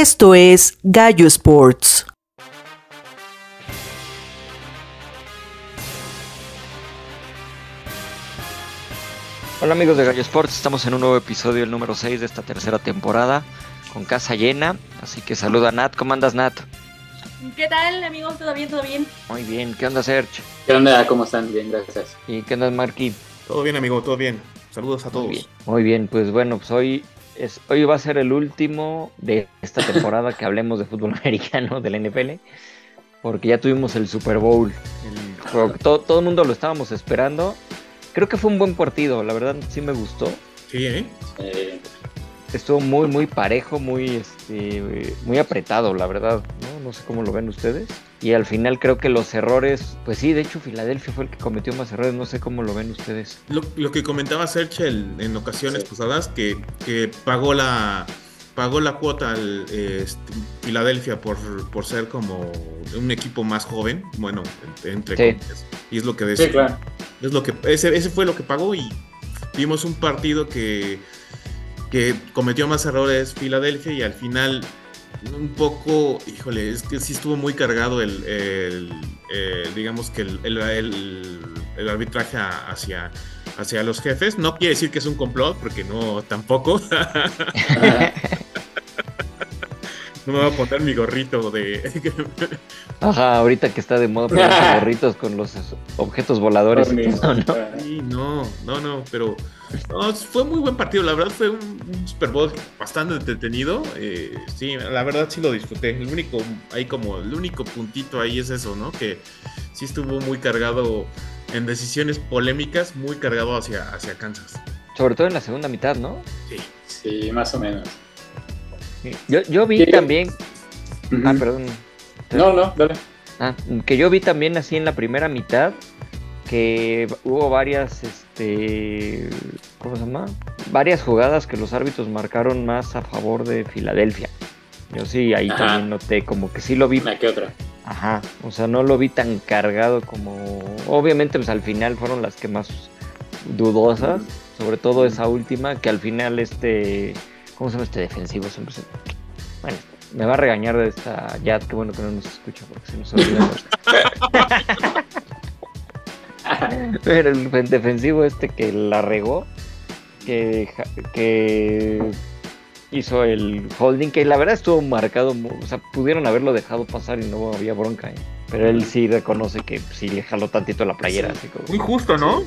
Esto es Gallo Sports. Hola amigos de Gallo Sports, estamos en un nuevo episodio, el número 6 de esta tercera temporada, con casa llena, así que saluda a Nat, ¿cómo andas Nat? ¿Qué tal amigos? ¿Todo bien? ¿Todo bien? Muy bien, ¿qué onda Serge? ¿Qué onda? ¿Cómo están? Bien, gracias. ¿Y qué onda Marky? Todo bien amigo, todo bien. Saludos a todos. Muy bien, muy bien pues bueno, pues hoy, es, hoy va a ser el último de esta temporada que hablemos de fútbol americano de la NFL, porque ya tuvimos el Super Bowl, el juego que todo, todo el mundo lo estábamos esperando. Creo que fue un buen partido, la verdad sí me gustó. Sí, ¿eh? Eh, Estuvo muy, muy parejo, muy, este, muy apretado, la verdad. ¿no? no sé cómo lo ven ustedes. Y al final creo que los errores, pues sí, de hecho Filadelfia fue el que cometió más errores. No sé cómo lo ven ustedes. Lo, lo que comentaba Serge el- en ocasiones Sí. pasadas, que, que pagó la pagó la cuota al eh, este, Filadelfia por, por ser como un equipo más joven, bueno, entre, Sí. comillas. Y es lo que sí, decía. claro. Es lo que, ese, ese fue lo que pagó y vimos un partido que, que cometió más errores Filadelfia y al final un poco, híjole, es que sí estuvo muy cargado el, el, eh, digamos que el, el- el- el arbitraje a- hacia, hacia los jefes. No quiere decir que es un complot, porque no, tampoco. no me voy a poner mi gorrito de... Ajá, ahorita que está de moda ponerse gorritos con los objetos voladores. Sí, no, no, no, pero no, fue muy buen partido. La verdad fue un, un Super Bowl bastante entretenido. eh, sí, la verdad sí lo disfruté. El único, ahí como, el único puntito ahí es eso, ¿no? Que sí estuvo muy cargado en decisiones polémicas, muy cargado hacia, hacia Kansas. Sobre todo en la segunda mitad, ¿no? Sí, más o menos. Yo, yo vi Sí. también. Ah, perdón. No, no, dale. Ah, que yo vi también así en la primera mitad que hubo varias, este, ¿cómo se llama? Varias jugadas que los árbitros marcaron más a favor de Filadelfia. Yo sí, ahí Ajá. también noté como que sí lo vi, Una que otra. ajá, o sea, no lo vi tan cargado como, obviamente pues al final fueron las que más dudosas, sobre todo esa última, que al final este, ¿cómo se llama este defensivo? Siempre se- Bueno, me va a regañar de esta Yad, qué bueno que no nos escucha porque se nos olvida. Pero el defensivo este que la regó, que, que hizo el holding, que la verdad estuvo marcado, o sea, pudieron haberlo dejado pasar y no había bronca. ¿eh? Pero él sí reconoce que sí le jaló tantito la playera, así como Muy justo, ¿no?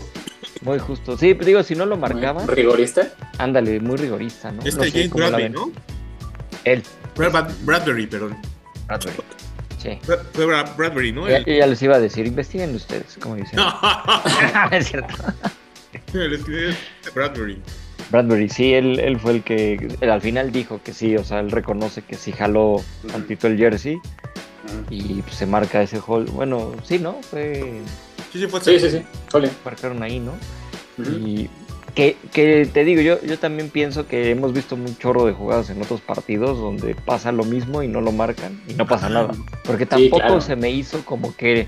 muy justo. Sí, digo, si no lo marcaba, ¿Rigorista? ándale, muy rigorista, ¿no? Este No sé James Bradley. ¿no? Él, Brad- Bradbury, perdón. Sí. Fue Brad- Bradbury, ¿no? Ya, ya les iba a decir, investiguen ustedes, como dicen. es cierto. El Bradbury. Bradbury, sí, él, él fue el que él al final dijo que sí, o sea, él reconoce que sí jaló tantito el jersey y pues, se marca ese hold. Bueno, sí, ¿no? Fue, Sí, sí, fue Sí, sí, sí. Marcaron ahí, ¿no? Y que, que te digo, yo, yo también pienso que hemos visto un chorro de jugadas en otros partidos donde pasa lo mismo y no lo marcan y no pasa nada. Porque tampoco claro. se me hizo como que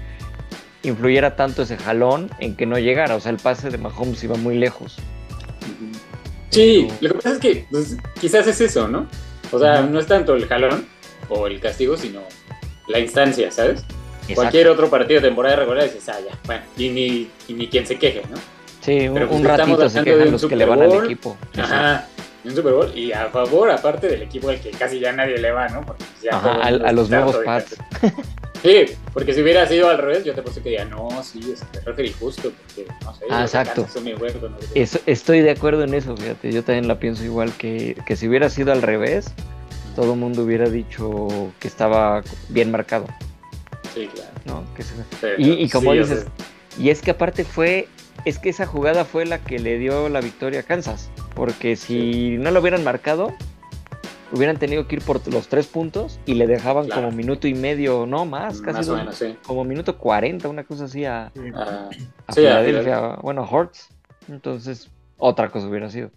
influyera tanto ese jalón en que no llegara. O sea, el pase de Mahomes iba muy lejos. Sí, lo que pasa es que pues, quizás es eso, ¿no? O sea, no es tanto el jalón o el castigo, sino la instancia, ¿sabes? Exacto. Cualquier otro partido de temporada regular dices, ah, ya, bueno, y ni, y ni quien se queje, ¿no? Sí, un, Pero pues un ratito se de quejan los que le van al equipo. Ajá, un Super Bowl y a favor, aparte del equipo al que casi ya nadie le va, ¿no? Porque ya Ajá, a los nuevos Pats. Sí, porque si hubiera sido al revés, yo te puse que diría, no, sí, es que referee justo, porque no sé, Ah, exacto. Mi no sé qué. Es- estoy de acuerdo en eso, fíjate. Yo también la pienso igual que, que si hubiera sido al revés, todo el mundo hubiera dicho que estaba bien marcado, Sí, claro. ¿no? Que se- Y, y como sí, o dices, y es que aparte fue, es que esa jugada fue la que le dio la victoria a Kansas, porque si no lo hubieran marcado, hubieran tenido que ir por los tres puntos y le dejaban Claro. como minuto y medio, no más, casi más o menos, sí. como minuto 40, una cosa así a, a Sí, a Filadelfia, bueno, a Hortz. Entonces, otra cosa hubiera sido.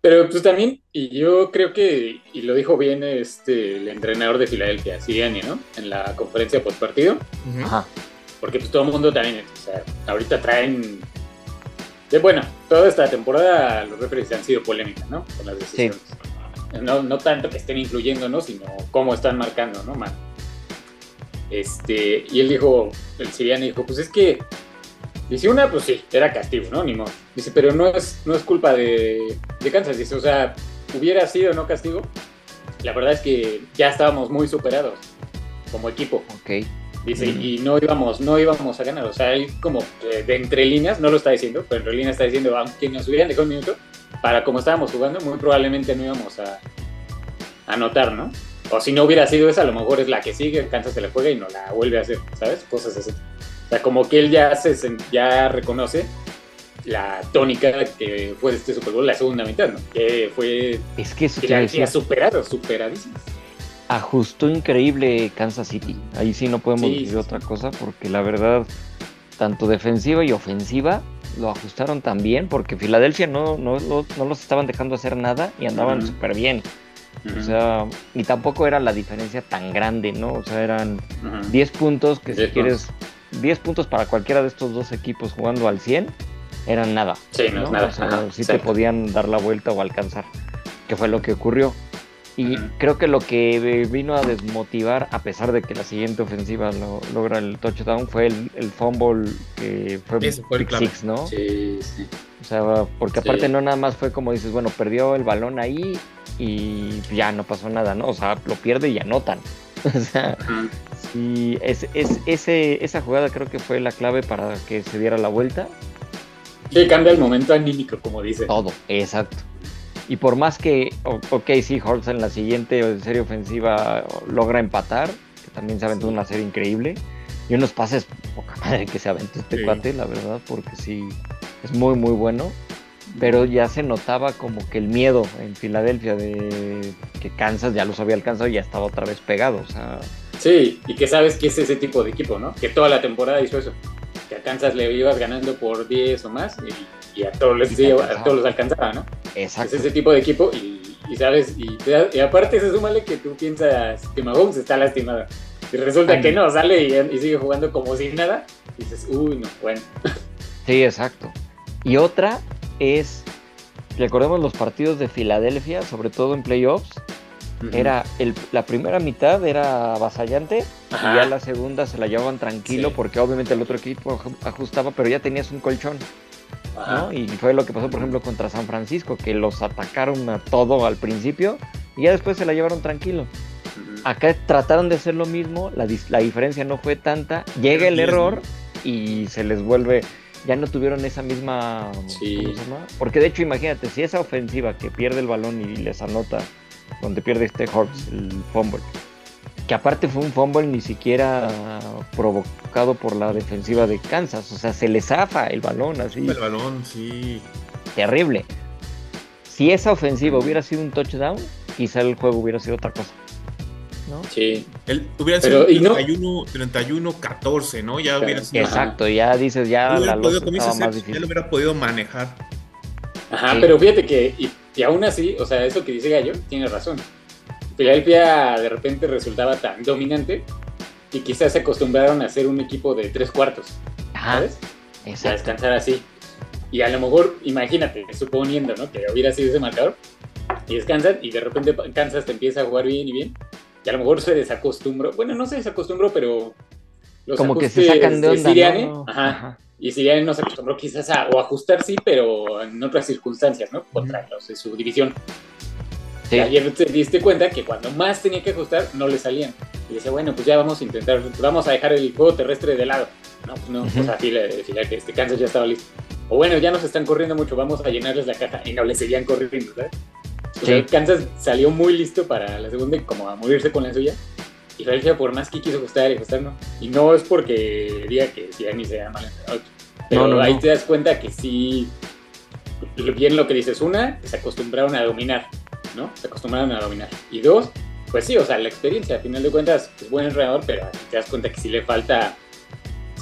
Pero pues también, y yo creo que, y lo dijo bien este el entrenador de Filadelfia, Siriani, ¿no? En la conferencia post partido. Ajá. porque pues todo el mundo también, o sea, ahorita traen... De, bueno, toda esta temporada los referees han sido polémicas, ¿no? Con las decisiones. No, no tanto que estén incluyendo, ¿no? Sino cómo están marcando, ¿no? Man. Este, y él dijo, el siriano dijo, pues es que, dice una, pues sí, era castigo, ¿no? Ni modo. Dice, pero no es, no es culpa de, de Kansas. Dice, o sea, hubiera sido no castigo. La verdad es que ya estábamos muy superados como equipo. Ok. Dice, y no íbamos, no íbamos a ganar. O sea, él como eh, de entre líneas, no lo está diciendo, pero entre líneas está diciendo, aunque nos hubieran dejado un minuto, para como estábamos jugando, muy probablemente no íbamos a anotar, ¿no? O si no hubiera sido esa, a lo mejor es la que sigue, Kansas se la juega y no la vuelve a hacer, ¿sabes? Cosas así. O sea, como que él ya, se, ya reconoce la tónica que fue este Super Bowl, la segunda mitad, ¿no? Que fue Es que eso que superado, superadísimo. Ajustó increíble Kansas City. Ahí sí no podemos Sí, decir sí, otra cosa porque la verdad, tanto defensiva y ofensiva lo ajustaron tan bien porque Filadelfia no, no, no, no los estaban dejando hacer nada y andaban Ujú. súper bien. O sea, y tampoco era la diferencia tan grande, ¿no? O sea, eran ujú. 10 puntos que si 10 quieres, 10 puntos para cualquiera de estos dos equipos jugando al 100, eran nada. Sí, no es nada. O sea, sí te podían dar la vuelta o alcanzar, que fue lo que ocurrió. Y creo que lo que vino a desmotivar, a pesar de que la siguiente ofensiva lo- logra el touchdown, fue el, el fumble que fue, Ese fue el pick six, ¿no? Sí, sí. O sea, porque Sí. aparte no nada más fue como dices, bueno, perdió el balón ahí y ya no pasó nada, ¿no? O sea, lo pierde y anotan. O sea, sí, es, es, ese, esa jugada creo que fue la clave para que se diera la vuelta. Sí, cambia el momento anímico, como dice. Todo, exacto. Y por más que, ok, sí, Hortz en la siguiente serie ofensiva logra empatar, que también se aventó una serie increíble, y unos pases poca madre que se aventó este Sí. cuate, la verdad, porque sí, es muy, muy bueno. Pero ya se notaba como que el miedo en Filadelfia de que Kansas ya los había alcanzado y ya estaba otra vez pegado. O sea, Sí, y que sabes que es ese tipo de equipo, ¿no? Que toda la temporada hizo eso. Que a Kansas le ibas ganando por 10 o más y, y a, todos les, Y a todos los alcanzaba, ¿no? exacto. Es ese tipo de equipo y, y sabes, y, te y aparte se súmale que tú piensas que Mahomes está lastimado. Y resulta Ay, que no. sale y, y sigue jugando como si nada. Y dices, uy, no, bueno. Sí, exacto. Y otra es, recordemos los partidos de Filadelfia, sobre todo en playoffs, era el, la primera mitad era avasallante Ajá. y ya la segunda se la llevaban tranquilo Sí. porque obviamente el otro equipo aj- ajustaba, pero ya tenías un colchón. ¿No? Y fue lo que pasó, por ejemplo, contra San Francisco, que los atacaron a todo al principio y ya después se la llevaron tranquilo. Acá trataron de hacer lo mismo, la, la diferencia no fue tanta, llega el error y se les vuelve, ya no tuvieron esa misma... Sí. ¿cómo se llama? Porque de hecho imagínate, si esa ofensiva que pierde el balón y les anota, donde pierde este Hortz, el fumble, que aparte fue un fumble ni siquiera provocado por la defensiva de Kansas, o sea, se le zafa el balón así, El balón, sí. terrible. Si esa ofensiva hubiera sido un touchdown, quizá el juego hubiera sido otra cosa. ¿no? Sí. Él hubiera sido y no- 31, 31, 14, ¿no? Ya hubiera sido. Ajá. Exacto, ya dices, ya la hubiera podido, estaba dices, más ya lo difícil. hubiera podido manejar. Ajá, Sí. pero fíjate que, y, y aún así, o sea, eso que dice Gallo, tiene razón. Filadelfia de repente resultaba tan dominante y quizás se acostumbraron a ser un equipo de tres cuartos, Ajá, ¿sabes? A descansar así. Y a lo mejor, imagínate, suponiendo, ¿no? Que hubiera sido ese marcador y descansan y de repente Kansas te empieza a jugar bien y bien. Y a lo mejor se desacostumbró. Bueno, no se desacostumbró, pero. los Como que se sacan de onda, Sirianni, ¿no? ajá, Ajá. y Sirianni no se acostumbró quizás a o ajustar sí, pero en otras circunstancias, ¿no? Contra los de su división. Sí. Ayer te diste cuenta que cuando más tenía que ajustar, no le salían. Y dice, bueno, pues ya vamos a intentar, vamos a dejar el juego terrestre de lado. No, pues no, Ujú. o sea, fila, fila, que este Kansas ya estaba listo. O bueno, ya nos están corriendo mucho, vamos a llenarles la caja. Y no le seguían corriendo, ¿sabes? O sea, Sí. Kansas salió muy listo para la segunda y como a morirse con la suya. Y Filadelfia, por más que quiso ajustar y ajustar, no. Y no es porque diga que Sirianni sea mal entrenador. Pero No, no, ahí no. te das cuenta que sí, bien lo que dices. Una, se acostumbraron a dominar, ¿no? Se acostumbraron a dominar. Y dos, pues sí, o sea, la experiencia, a final de cuentas, es buen entrenador, pero te das cuenta que sí le falta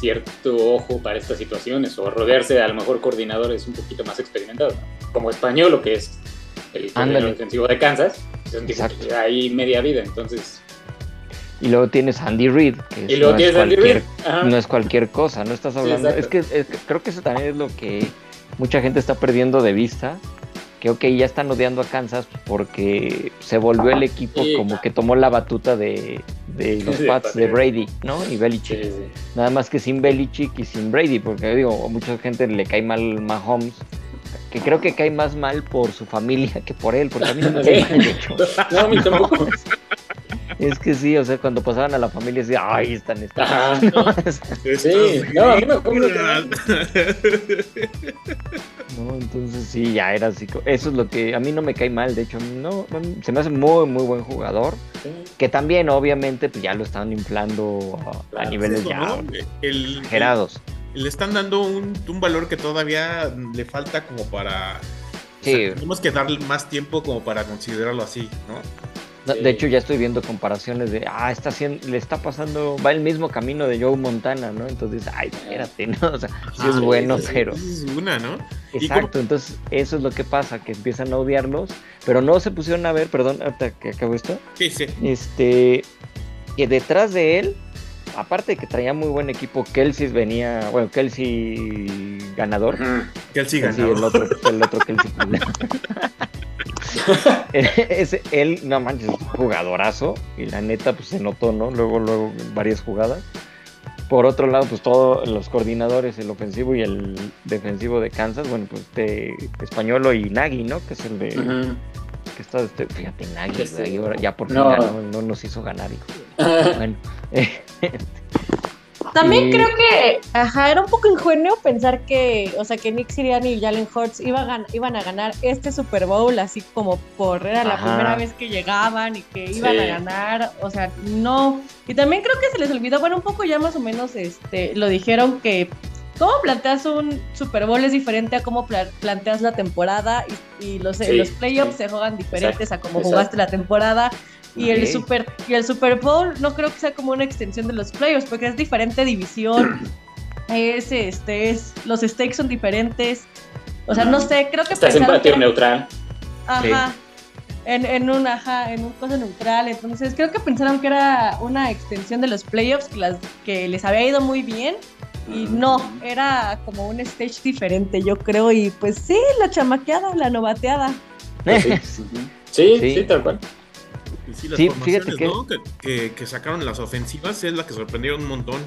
cierto ojo para estas situaciones o rodearse de a lo mejor coordinadores un poquito más experimentados, ¿no? como español, que es el defensivo de Kansas, es un tipo que ahí media vida, entonces... Y luego tienes Andy Reid, que Y es- luego no, es tienes a Andy Reid, no es cualquier cosa, no estás hablando. es, que, es que creo que eso también es lo que mucha gente está perdiendo de vista. Que ok, ya están odiando a Kansas porque se volvió el equipo Sí. como que tomó la batuta de, de los Sí, Pats de. Brady, ¿no? Y Belichick. Sí. Nada más que sin Belichick y sin Brady, porque digo, a mucha gente le cae mal Mahomes, que creo que cae más mal por su familia que por él, porque a mí no me cae mal, de hecho. No, a mí tampoco. Es que sí, o sea, cuando pasaban a la familia decía, ay, están, están. ¿no? Sí, no, a mí me acuerdo ¿no? Entonces sí, ya era así. Eso es lo que a mí no me cae mal, de hecho, no, se me hace muy, muy buen jugador, que también obviamente pues ya lo están inflando a, niveles Eso, ya ¿no? El, exagerados. le están dando un, un valor que todavía le falta como para... o Sí. sea, tenemos que darle más tiempo como para considerarlo así, ¿no? Sí. De hecho, ya estoy viendo comparaciones de, ah, está haciendo, le está pasando, va el mismo camino de Joe Montana, ¿no? Entonces, ay, espérate, ¿no? O sea, sí es Ah, bueno, sí. pero... Es una, ¿no? ¿Y Exacto, entonces eso es lo que pasa, que empiezan a odiarlos, pero no se pusieron a ver, perdón, ahorita que acabo esto, Sí, sí. este, que detrás de él, aparte de que traía muy buen equipo, Kelsey venía, bueno, Kelsey ganador, Kelsey, ganó. el otro, el otro Kelsey. Ese, él, no manches, jugadorazo, y la neta, pues se notó, ¿no? Luego, luego, varias jugadas. Por otro lado, pues todos los coordinadores, el ofensivo y el defensivo de Kansas, bueno, pues de Españolo y Nagy, ¿no? Que es el de, que está, este, fíjate, Nagy, Este, ya por fin no. ganó, no nos hizo ganar, hijo. Bueno, También Y- creo que, ajá, era un poco ingenuo pensar que, o sea, que Nick Sirianni y Jalen Hurts iba a gan- iban a ganar este Super Bowl así como por era la primera vez que llegaban y que iban Sí. a ganar, o sea, no. Y también creo que se les olvidó, bueno, un poco ya más o menos este lo dijeron que cómo planteas un Super Bowl es diferente a cómo pla- planteas la temporada y, y los, Sí, los playoffs sí. se juegan diferentes a cómo exacto. jugaste la temporada. Y el Ok. Super y el Super Bowl no creo que sea como una extensión de los playoffs porque es diferente división. es este es los stakes son diferentes. O sea, no sé, creo que Estás en que patio era- neutral. Ajá. En, en un ajá, en un cosa neutral. Entonces creo que pensaron que era una extensión de los playoffs que las que les había ido muy bien. Y no, era como un stage diferente, yo creo. Y pues sí, la chamaqueada, la novateada. Sí, sí, Sí. sí, tal cual. Y sí, las Sí, formaciones, que- ¿no? Que, que- que sacaron las ofensivas es la que sorprendieron un montón.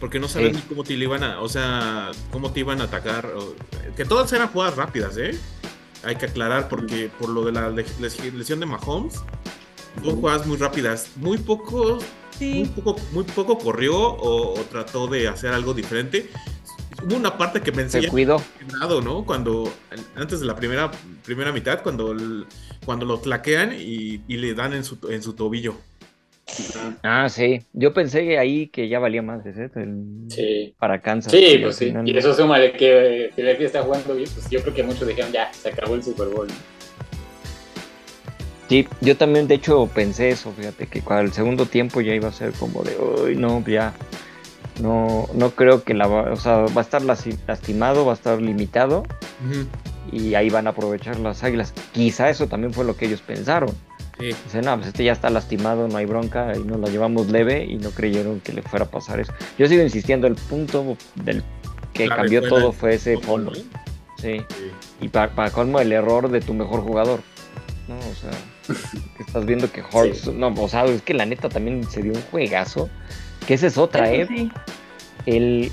Porque no sabían Sí. ni cómo te le iban a, o sea, cómo te iban a atacar. que todas eran jugadas rápidas, ¿eh? Hay que aclarar porque por lo de la le- les- lesión de Mahomes, son jugadas muy rápidas. Muy poco, muy poco, muy poco corrió o, o trató de hacer algo diferente. Hubo una parte que pensé se cuidó. ¿no? Cuando, antes de la primera, primera mitad, cuando, el- cuando lo tlaquean y, y le dan en su, en su tobillo. Ah, sí. Yo pensé que ahí que ya valía más ¿eh? El- Sí. para Kansas. Sí, al pues sí. final Y eso suma de que Philadelphia está jugando bien, pues yo creo que muchos dijeron ya, se acabó el Super Bowl. Sí, yo también de hecho pensé eso, fíjate, que el segundo tiempo ya iba a ser como de, uy, no, ya, no, no creo que la, va- o sea, va a estar lastimado, va a estar limitado y ahí van a aprovechar las águilas. Quizá eso también fue lo que ellos pensaron. Sí. Dicen, no, pues este ya está lastimado, no hay bronca y nos la llevamos leve y no creyeron que le fuera a pasar eso. Yo sigo insistiendo, el punto del que cambió todo fue ese fondo. Sí. Sí. Y para, para colmo el error de tu mejor jugador. ¿no? O sea, que estás viendo que Sí. no, o sea, es que la neta también se dio un juegazo. Que esa es otra, Eso ¿eh? sí. El,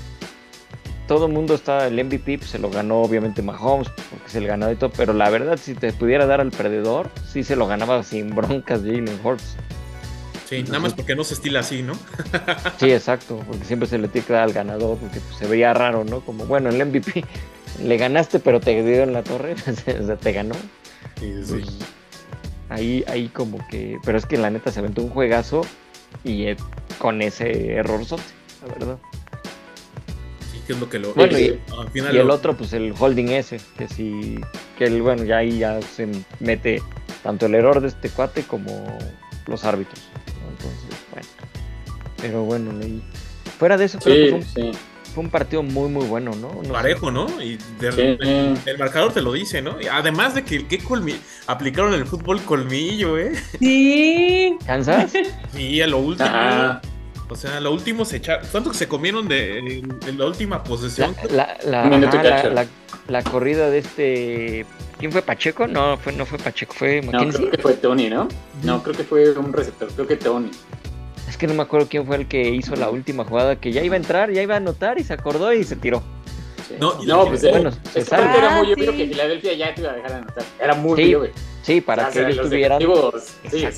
todo el mundo está, el MVP pues, se lo ganó obviamente Mahomes, porque es el ganador y todo, pero la verdad, si te pudiera dar al perdedor, sí se lo ganaba sin broncas Jalen Hurts. Sí, nada más porque no se estila así, ¿no? Sí, exacto, porque siempre se le tiene que dar al ganador, porque pues, se veía raro, ¿no? Como, bueno, el MVP le ganaste, pero te dio en la torre, o sea, te ganó. Sí, sí, Pues, ahí, ahí como que. Pero es que la neta se aventó un juegazo y eh, con ese error la verdad. Sí, que es lo que lo. Bueno, y, al final Y el otro, pues el holding ese, que sí. Que el, bueno, ya ahí ya se mete tanto el error de este cuate como los árbitros. ¿no? Entonces, bueno. Pero bueno, leí. Fuera de eso, creo que fue un, sí. Fue un partido muy, muy bueno, ¿no? No sé. parejo, ¿no? Y de- Sí. el marcador te lo dice, ¿no? Y además de que aplicaron el fútbol colmillo, ¿eh? Sí. ¿Kansas? Sí, a lo último. O sea, lo último se echaron. ¿Cuánto se comieron de, la última posesión? la, la, la- cacho. la- la corrida de este ¿Quién fue Pacheco? No, fue, no fue Pacheco, fue No, McKenzie. creo que fue Tony, ¿no? No, creo que fue un receptor, creo que Tony. Es que no me acuerdo quién fue el que hizo la última jugada que ya iba a entrar, ya iba a anotar y se acordó y se tiró. Sí. No, y no, pues eh, bueno, se sabe. era muy Ah, obvio sí. que Filadelfia ya te iba a dejar anotar. Era muy Sí, obvio. Sí, para O que sea, ellos los tuvieran. sí, se,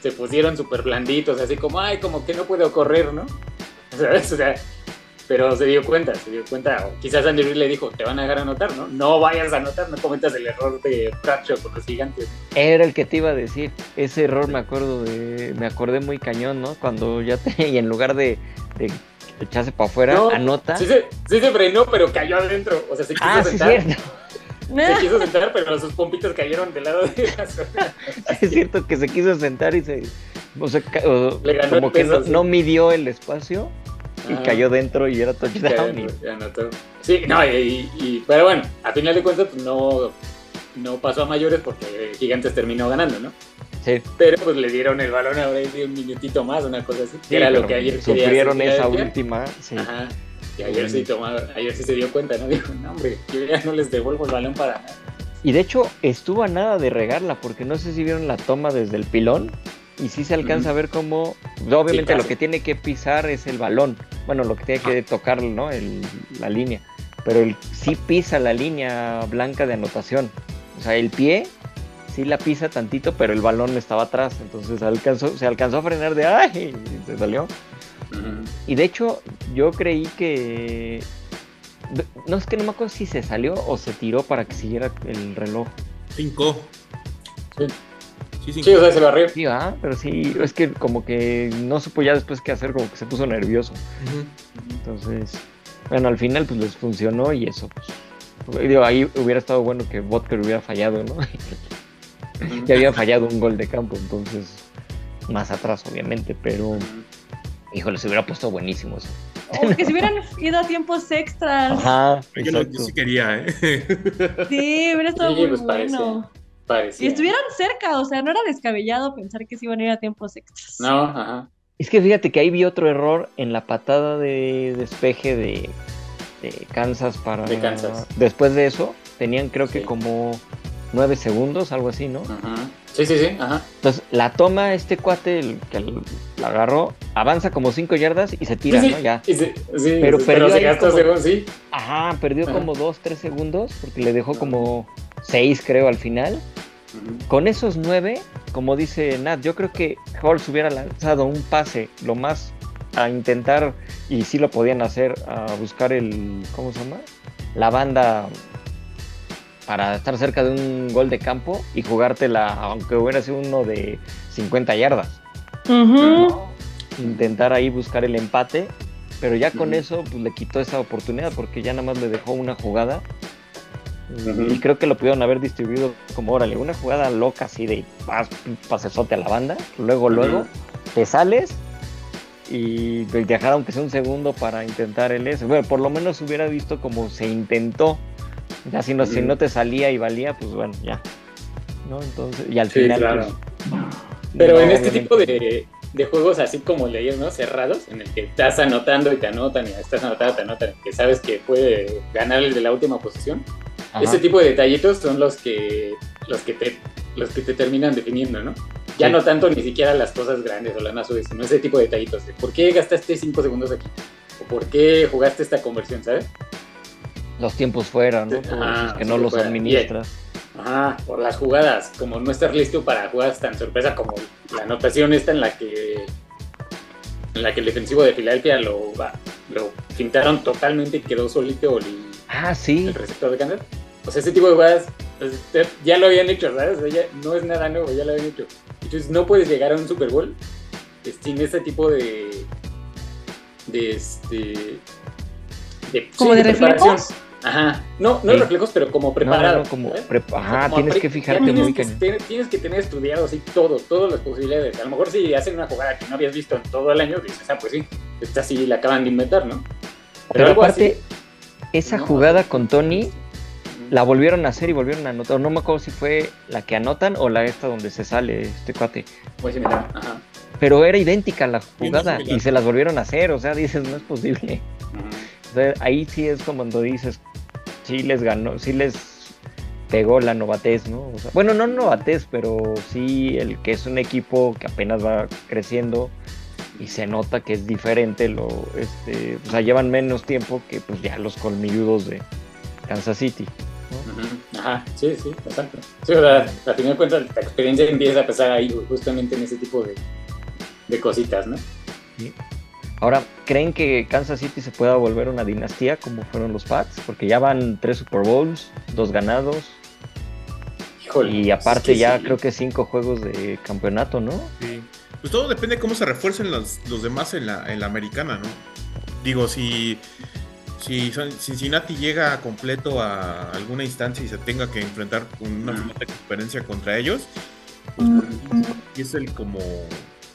se- pusieron súper blanditos, así como, ay, como que no puedo correr, ¿no? ¿Sabes? O sea, pero se dio cuenta, se dio cuenta, o quizás Andy Reid le dijo, te van a dejar anotar, ¿no? No vayas a anotar, no cometas el error de Bradshaw con los gigantes. Era el que te iba a decir. Ese error me acuerdo de. Me acordé muy cañón, ¿no? Cuando ya te. Y en lugar de, de echarse para afuera, No, anota. Sí se, sí se frenó, pero cayó adentro, o sea, se quiso ah, sí, sentar. cierto. Se quiso sentar, pero sus pompitas cayeron del lado de la zona. es cierto que se quiso sentar y se. O sea, ca- o- Le ganó como el que peso, no, sí. no midió el espacio y Ajá. cayó dentro y era touchdown. y-. Sí, no, y, y- pero bueno, a final de cuentas pues, no, no pasó a mayores porque Gigantes terminó ganando, ¿no? Sí, Pero pues le dieron el balón ahora de un minutito más, una cosa así. sí, que era lo que ayer sufrieron hacer esa última. Sí. Ajá. Y ayer sí, tomaba, ayer sí se dio cuenta, ¿no? Dijo, no, hombre, yo ya no les devuelvo el balón para nada. Y de hecho estuvo a nada de regarla, porque no sé si vieron la toma desde el pilón. Y sí se alcanza a ver cómo, obviamente lo que tiene que pisar es el balón, bueno, lo que tiene que tocar, ¿no? El- la línea, pero el, sí pisa la línea blanca de anotación, o sea, el pie sí la pisa tantito, pero el balón estaba atrás, entonces alcanzó, se alcanzó a frenar de ¡ay! y se salió. Y de hecho, yo creí que. No es que no me acuerdo si se salió o se tiró para que siguiera el reloj. Cinco. Sí. Sí, cinco. Sí, o sea, se barrió. Sí, ah, pero sí, es que como que no supo ya después qué hacer, como que se puso nervioso. Entonces, bueno, al final pues les funcionó y eso, pues. Digo, ahí hubiera estado bueno que Vodker hubiera fallado, ¿no? ya había fallado un gol de campo, entonces, más atrás, obviamente, pero, híjole, se hubiera puesto buenísimo eso. O que si hubieran ido a tiempos extras. Ajá, Yo, no- yo exacto. sí quería, ¿eh? Sí, hubiera estado Sí, muy pues bueno. Parecía. Y estuvieron cerca, o sea, no era descabellado pensar que se iban a ir a tiempos extras. No, ajá. Es que fíjate que ahí vi otro error en la patada de despeje de, de Kansas para. De Kansas. Después de eso, tenían creo que Sí. como nueve segundos, algo así, ¿no? Ajá. Sí, sí, sí, ajá. Entonces la toma este cuate, el que la agarró, avanza como cinco yardas y se tira, sí, sí. ¿no? Ya. Se- sí, Pero pero, perdió como- sí. Ajá, perdió Ajá. como dos, tres segundos, porque le dejó como seis, creo, al final. Con esos nueve, como dice Nat, yo creo que Holmes hubiera lanzado un pase lo más a intentar, y sí lo podían hacer, a buscar el, ¿cómo se llama? La banda para estar cerca de un gol de campo y jugártela, aunque hubiera sido uno de 50 yardas. Intentar ahí buscar el empate, pero ya con eso pues, le quitó esa oportunidad porque ya nada más le dejó una jugada. Y creo que lo pudieron haber distribuido como, órale, una jugada loca así de pas, pasesote a la banda, luego, luego, te sales y pues, dejar aunque sea un segundo para intentar el S. Bueno, por lo menos hubiera visto como se intentó. Ya si no, si no te salía y valía, pues bueno, ya. ¿No? Entonces, y al Sí, final. claro. pues, Pero no, en este obviamente. tipo de, de juegos así como leías, ¿no? Cerrados, en el que estás anotando y te anotan y estás anotando te anotan, que sabes que puede ganar el de la última posición. Ajá. Ese tipo de detallitos son los que los que te los que te terminan definiendo, ¿no? Ya Sí. no tanto ni siquiera las cosas grandes o las más suaves, sino ese tipo de detallitos de por qué gastaste 5 segundos aquí o por qué jugaste esta conversión, ¿sabes? Los tiempos fuera, ¿no? Sí, esos que sí, no los fuera. administras. Ajá, por las jugadas, como no estar listo para jugadas tan sorpresa como la anotación esta en la que en la que el defensivo de Filadelfia lo, va- lo fintaron totalmente y quedó solito el, Ah, sí. el receptor de Kansas. O sea, ese tipo de jugadas pues, ya lo habían hecho, ¿sabes? O sea, ya no es nada nuevo, ya lo habían hecho. Entonces no puedes llegar a un Super Bowl eh, sin ese tipo de de este de, ¿Como de reflejos? Ajá, no, no Sí. reflejos, pero como preparado. no, no, como Ajá, Como tienes pre- que fijarte tienes muy que tienes que tener estudiado así todo, todas las posibilidades. A lo mejor si hacen una jugada que no habías visto en todo el año, dices, ah, pues sí, esta sí la acaban de inventar, ¿no? Pero algo aparte, así, esa no, jugada con Tony la volvieron a hacer y volvieron a anotar. No me acuerdo si fue la que anotan o la esta donde se sale este cuate. Muy similar, ajá. Pero era idéntica la jugada y se las volvieron a hacer. O sea, dices, no es posible. Ujú. Ahí sí es como cuando dices, sí les ganó, sí les pegó la novatez, ¿no? O sea, bueno, no novatez, pero sí el que es un equipo que apenas va creciendo y se nota que es diferente, lo, este, o sea, llevan menos tiempo que pues ya los colmilludos de Kansas City. Ajá, sí, sí, exacto. Sí, o sea, a fin de cuentas la experiencia empieza a pesar ahí, justamente en ese tipo de, de cositas, ¿no? Ahora, ¿creen que Kansas City se pueda volver una dinastía como fueron los Pats? Porque ya van tres Super Bowls, dos ganados Híjole. y aparte es que ya sí. creo que cinco juegos de campeonato, ¿no? Sí. Pues todo depende de cómo se refuercen los, los demás en la, en la americana, ¿no? Digo, si, si Cincinnati llega completo a alguna instancia y se tenga que enfrentar con una fuerte experiencia contra ellos, pues y es el como.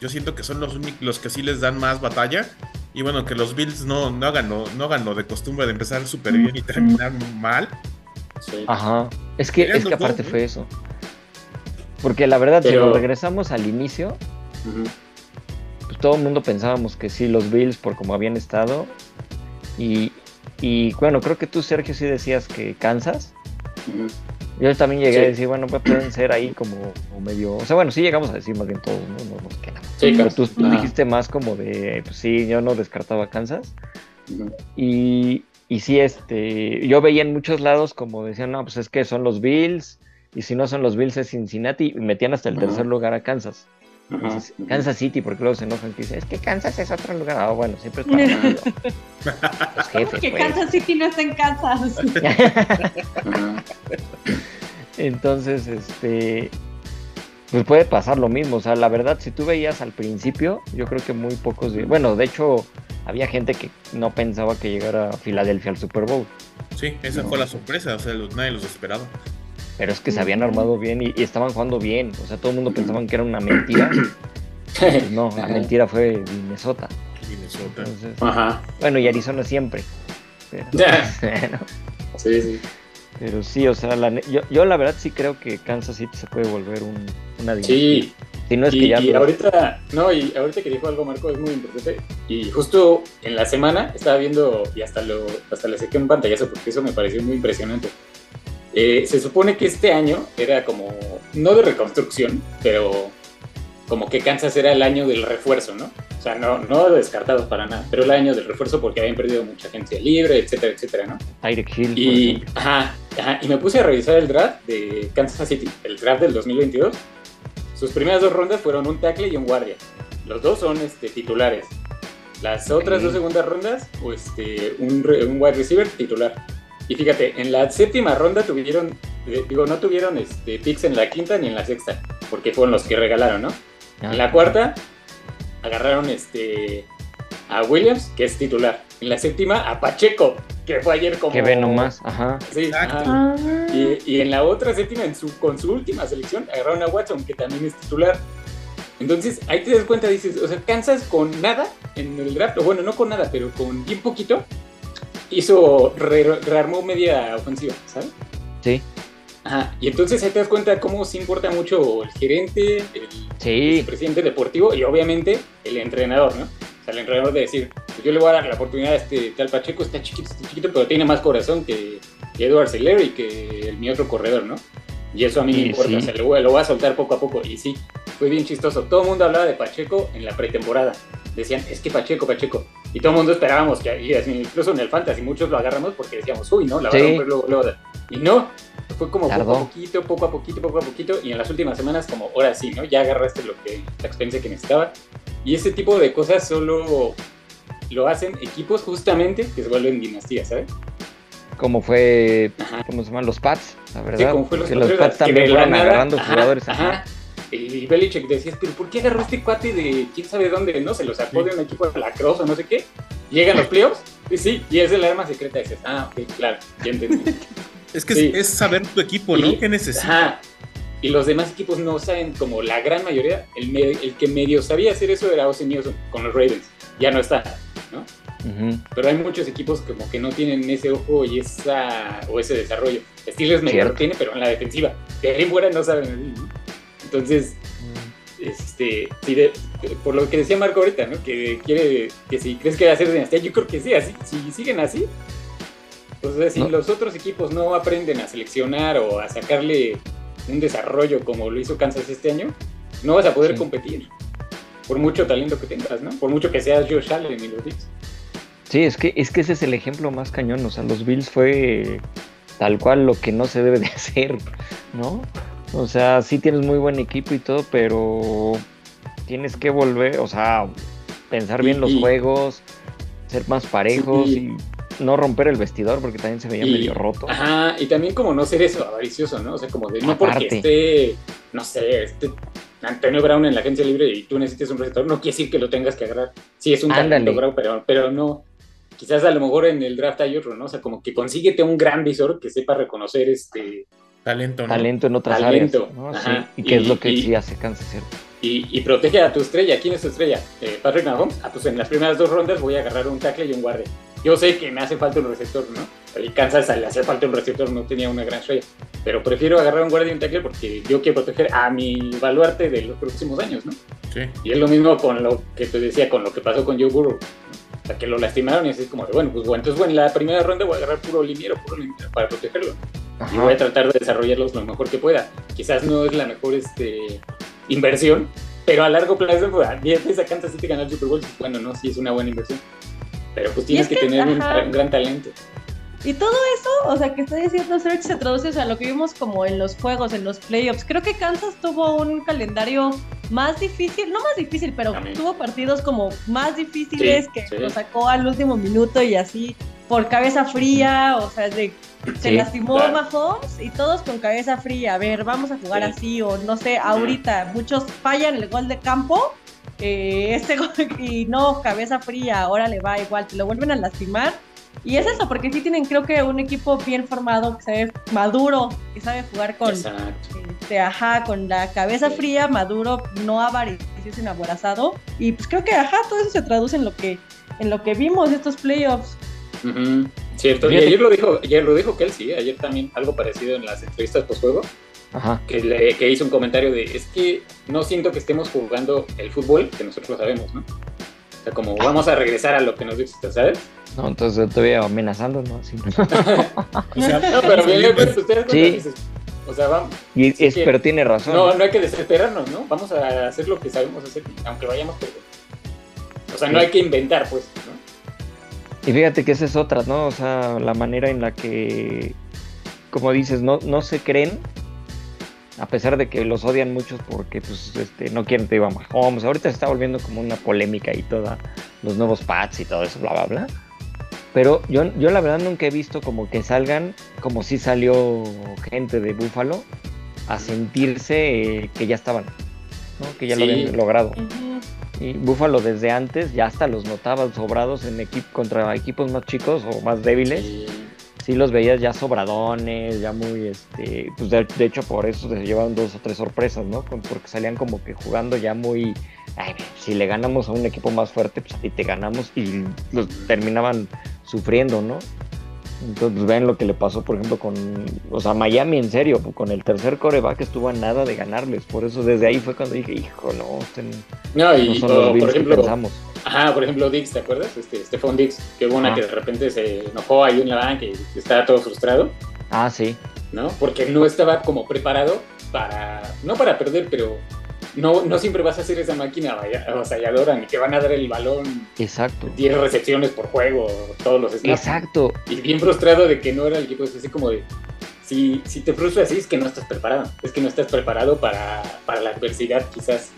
Yo siento que son los únicos los que sí les dan más batalla. Y bueno, que los Bills no, no, hagan, lo, no hagan lo de costumbre de empezar súper bien y terminar mal. Sí. Ajá. Es que, es que aparte ¿no? fue eso. Porque la verdad, si Pero- nos regresamos al inicio, pues todo el mundo pensábamos que sí, los Bills por como habían estado. Y, y bueno, creo que tú, Sergio, sí decías que Kansas. Ujú. Yo también llegué Sí. a decir, bueno, pues pueden ser ahí como, como medio. O sea, bueno, sí llegamos a decir más bien todos, ¿no? No nos quedamos. Sí, Pero tú, dijiste más como de, pues sí, yo no descartaba Kansas. Y, y sí, este, yo veía en muchos lados como decían, no, pues es que son los Bills, y si no son los Bills es Cincinnati, y metían hasta el Ajá. tercer lugar a Kansas. Dices, Kansas City, porque luego se enojan que dicen, es que Kansas es otro lugar. Ah, bueno, siempre es partido. Los jefes, Que pues. Kansas City no está en Kansas. Entonces, este, pues puede pasar lo mismo. O sea, la verdad, si tú veías al principio, yo creo que muy pocos, bueno, de hecho, había gente que no pensaba que llegara a Filadelfia al Super Bowl. Sí, esa fue la sorpresa. O sea, los- nadie los esperaba. Pero es que se habían armado bien y, y estaban jugando bien. O sea, todo el mundo pensaba que era una mentira. Pues no, la mentira fue Minnesota. Minnesota. Entonces, Ajá. bueno, y Arizona siempre. Pero, bueno, Sí, sí. pero sí, o sea, la yo, yo la verdad sí creo que Kansas City se puede volver un, una dinastía. Sí, Si no es que y, ya y ahorita, no, y ahorita que dijo algo Marco es muy importante. Y justo en la semana estaba viendo, y hasta lo, hasta le saqué un pantallazo porque eso me pareció muy impresionante. Eh, se supone que este año era como, no de reconstrucción, pero como que Kansas era el año del refuerzo, ¿no? O sea, no, no descartados para nada, pero el año del refuerzo porque habían perdido mucha gente libre, etcétera, etcétera, ¿no? Tyreek Hill, Y, ajá, ajá, y me puse a revisar el draft de Kansas City, el draft del 2022. Sus primeras dos rondas fueron un tackle y un guardia. Los dos son este, titulares. Las otras Ok. dos segundas rondas, este, un wide receiver titular. Y fíjate, en la séptima ronda tuvieron, eh, digo, no tuvieron este, picks en la quinta ni en la sexta, porque fueron los que regalaron, ¿no? Ah, En la cuarta agarraron este a Williams, que es titular. En la séptima a Pacheco, que fue ayer como... Que ve nomás, ajá. Sí, Exacto. ajá. Y, y en la otra séptima, en su, con su última selección, agarraron a Watson, que también es titular. Entonces, ahí te das cuenta, dices, o sea, Kansas con nada en el draft, o bueno, no con nada, pero con bien poquito, hizo, re- rearmó media ofensiva, ¿sabes? Sí, Ajá, y entonces ahí te das cuenta cómo sí importa mucho el gerente, el sí. presidente deportivo y obviamente el entrenador, ¿no? O sea, el entrenador de decir, pues yo le voy a dar la oportunidad a este tal Pacheco, está chiquito, está chiquito, pero tiene más corazón que, que Edward Seller y que el, mi otro corredor, ¿no? Y eso a mí me importa, sí. o sea, lo voy, lo voy a soltar poco a poco. Y sí, fue bien chistoso. Todo el mundo hablaba de Pacheco en la pretemporada. Decían, es que Pacheco, Pacheco. Y todo el mundo esperábamos que, y así, incluso en el Fantasy, muchos lo agarramos porque decíamos, uy, no, la va a Sí. romper luego, luego. Y no, fue como poco Tardó. a poquito, poco a poquito, poco a poquito. Y en las últimas semanas, como ahora sí, ¿no? Ya agarraste lo que, la experiencia que necesitaba. Y ese tipo de cosas solo lo hacen equipos justamente que se vuelven dinastías, ¿sabes? Como fue, Ajá. ¿cómo se llaman? Los Pats, la Sí, verdad. como fue los los Pats también fueron agarrando ajá, jugadores. Ajá. Y Belichick decías, pero ¿por qué agarró este cuate de quién sabe dónde? ¿No? Se lo sacó Sí. de un equipo de la Cross o no sé qué. Llegan los playoffs, y sí, y es el arma secreta. Y dices, ah, ok, claro, ya entendí. Es que Sí. es, saber tu equipo, ¿no? Y- ¿Qué necesitas? Ajá. Y los demás equipos no saben, como la gran mayoría, el, me- el que medio sabía hacer eso era Ozzy Newsom con los Ravens. Ya no está, ¿no? Pero hay muchos equipos como que no tienen ese ojo y esa o ese desarrollo. Steelers medio lo tiene, pero en la defensiva. De ahí fuera no saben. ¿no? Entonces, este, sí, de- por lo que decía Marco ahorita, ¿no? Que quiere, que si crees que va a ser dinastía, yo creo que sí, así, si siguen así, Pues, o sea, si No. los otros equipos no aprenden a seleccionar o a sacarle un desarrollo como lo hizo Kansas este año, no vas a poder Sí. competir. Por mucho talento que tengas, ¿no? Por mucho que seas Josh Allen y los Bills. Sí, es que, es que ese es el ejemplo más cañón. O sea, los Bills fue tal cual lo que no se debe de hacer, ¿no? O sea, sí tienes muy buen equipo y todo, pero tienes que volver, o sea, pensar Y- bien los y- juegos, ser más parejos Sí. y no romper el vestidor porque también se veía Y- medio roto. Ajá, y también como no ser eso, avaricioso, ¿no? O sea, como de no porque esté, no sé, este Antonio Brown en la agencia libre y tú necesites un receptor, no quiere decir que lo tengas que agarrar. Sí, es un talento Brown, pero, pero no. Quizás a lo mejor en el draft hay otro, ¿no? O sea, como que consíguete un gran visor que sepa reconocer este Talento, ¿no? Talento en otras Talento, áreas. ¿no? Sí, y que es lo que y- sí hace Kansas, ¿cierto? y, y protege a tu estrella. ¿Quién es tu estrella? Eh, Patrick Mahomes. Ah, pues en las primeras dos rondas voy a agarrar un tackle y un guardia. Yo sé que me hace falta un receptor, ¿no? Y Kansas le hacía falta un receptor, no tenía una gran estrella. Pero prefiero agarrar un guardia y un tackle porque yo quiero proteger a mi baluarte de los próximos años, ¿no? Sí. Y es lo mismo con lo que te decía, con lo que pasó con Joe Burrow. Que lo lastimaron y así como de, bueno, pues bueno, entonces bueno, en la primera ronda voy a agarrar puro liniero, puro liniero para protegerlo. Y voy a tratar de desarrollarlos lo mejor que pueda. Quizás no es la mejor este, inversión, pero a largo plazo, pues, a 10 veces a Kansas City ganar el Super Bowl, pues, bueno, no, sí es una buena inversión. Pero pues tienes es que, que, tener un gran talento. Y todo eso, o sea, que está diciendo Serge se traduce o sea, a lo que vimos como en los juegos, en los playoffs. Creo que Kansas tuvo un calendario más difícil, no más difícil, pero tuvo partidos como más difíciles Sí, que sí. lo sacó al último minuto y así por cabeza fría, o sea, de, se Sí, lastimó claro. Mahomes y todos con cabeza fría. A ver, vamos a jugar Sí. así, o no sé, ahorita muchos fallan el gol de campo. eh, este gol- y no, cabeza fría, ahora le va igual, te lo vuelven a lastimar. Y es eso, porque sí tienen, creo que un equipo bien formado, que sabe maduro, que sabe jugar con, este, ajá, con la cabeza fría, maduro, no avaricioso, sino aborazado. Y pues creo que, ajá, todo eso se traduce en lo que, en lo que vimos estos playoffs. Ujú, Cierto. Y ayer lo dijo, ayer lo dijo Kelsey, ¿eh? ayer también algo parecido en las entrevistas post-juego. Que, le- que hizo un comentario de, es que no siento que estemos jugando el fútbol que nosotros sabemos, ¿no? O sea, como vamos a regresar a lo que nos gusta, ¿sabes? No, entonces te voy amenazando, ¿no? Sí. O sea, No, pero bien, Felipe- ustedes Sí. dices, o sea, vamos, Y, es- que- pero tiene razón. no, no hay que desesperarnos, ¿no? Vamos a hacer lo que sabemos hacer, aunque vayamos perdiendo. O sea, no hay que inventar, pues, ¿no? Y fíjate que esa es otra, ¿no? O sea, la manera en la que, como dices, no, no se creen, a pesar de que los odian muchos porque pues, este, no quieren te digo, a Mahomes. Ahorita se está volviendo como una polémica y toda, los nuevos pads y todo eso, bla, bla, bla. Pero yo, yo la verdad nunca he visto como que salgan, como si salió gente de Búfalo, a sentirse eh, que ya estaban, ¿no? Que ya lo habían logrado. Y Búfalo desde antes ya hasta los notabas sobrados en equipo contra equipos más chicos o más débiles. Sí los veías ya sobradones, ya muy este, pues de, hecho por eso se llevaban dos o tres sorpresas, ¿no? Porque salían como que jugando ya muy ay, si le ganamos a un equipo más fuerte, pues a te ganamos y los terminaban sufriendo, ¿no? Entonces, ven lo que le pasó, por ejemplo, con, o sea, Miami en serio, con el tercer coreback estuvo a nada de ganarles. Por eso desde ahí fue cuando dije, hijo, no, este no No, y son o, los por que ejemplo, pensamos. Ajá, por ejemplo, Dix, ¿te acuerdas? Este, Stephon Dix, que hubo una Ajá. que de repente se enojó ahí en la banca y estaba todo frustrado, Ah, sí. ¿no? Porque no estaba como preparado para, no para perder, pero no, no siempre vas a ser esa máquina avasalladora, ni te van a dar el balón Exacto. 10 recepciones por juego, todos los snaps. Exacto. Y bien frustrado de que no era el equipo, es así como de, si, si te frustra así es que no estás preparado, es que no estás preparado para, para la adversidad quizás.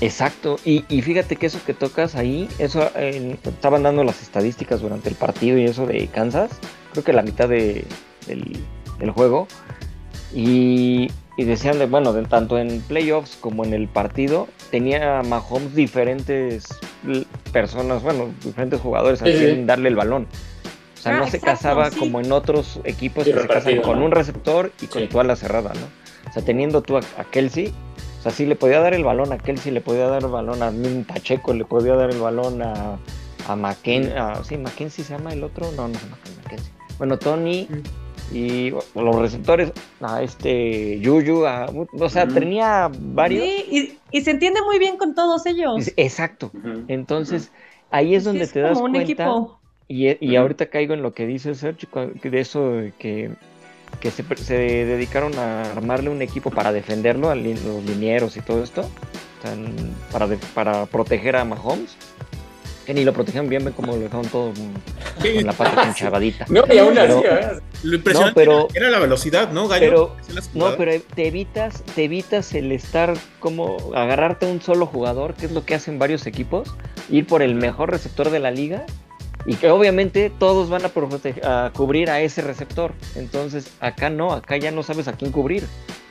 Exacto, y, y fíjate que eso que tocas ahí, eso eh, estaban dando las estadísticas durante el partido y eso de Kansas, creo que la mitad de, del, del juego, y, y decían de, bueno, de, tanto en playoffs como en el partido, tenía Mahomes diferentes personas, bueno, diferentes jugadores a Sí, sí, quien sí. darle el balón. O sea, Ah, no se exacto, casaba sí. como en otros equipos Sí, que se casan con ¿no? un receptor y con Sí. toda la cerrada, ¿no? O sea, teniendo tú a, a Kelsey, o sea, sí le podía dar el balón a Kelsey, le podía dar el balón a Min Pacheco, le podía dar el balón a, a Macken, a- sí, Mackenzie se llama el otro, no, no se llama Mackenzie. Bueno, Tony y los receptores, a este Yuyu, a- o sea, tenía varios. Sí, y, y se entiende muy bien con todos ellos. Exacto. Entonces, ahí es Sí, donde es te das como un cuenta equipo. Y, y Ujú. ahorita caigo en lo que dice Sergio, de eso que, que se, se dedicaron a armarle un equipo para defenderlo, a los linieros y todo esto, para, de- para proteger a Mahomes. Que ni lo protegieron bien, ven cómo lo dejaron todo con, Sí, con la pata pinchavadita. No, y aún así, Pero- ¿verdad? Lo impresionante No, pero- era, era la velocidad, ¿no, Gallo? Pero, no, pero te evitas, te evitas el estar como agarrarte a un solo jugador, que es lo que hacen varios equipos, ir por el mejor receptor de la liga y que obviamente todos van a, a cubrir a ese receptor. Entonces acá no, acá ya no sabes a quién cubrir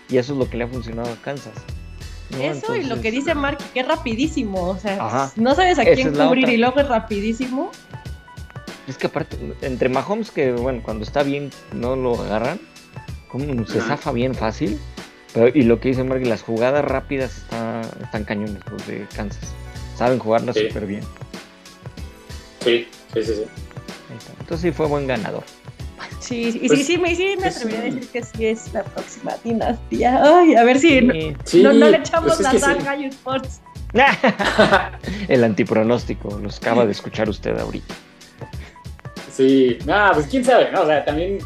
y eso es lo que le ha funcionado a Kansas. ¿no? Eso y lo Entonces, que dice Marky, que es rapidísimo. O sea, Ajá. no sabes a quién cubrir y luego es rapidísimo. Es que aparte, entre Mahomes, que bueno, cuando está bien no lo agarran, como se zafa bien fácil. Pero, y lo que dice Marky, las jugadas rápidas está- están cañones los de Kansas. Saben jugarlas Sí. súper bien. Sí, sí, sí. sí. Ahí está. Entonces sí fue buen ganador. Sí, sí, y Pues, sí, sí, me, sí me pues, atrevería a decir que sí es la próxima dinastía. Ay, a ver si no, Sí. Sí, no, no le echamos pues es la sí. sal a Sports. El antipronóstico, los acaba de escuchar usted ahorita. Sí, no, pues quién sabe, ¿no? O sea, también,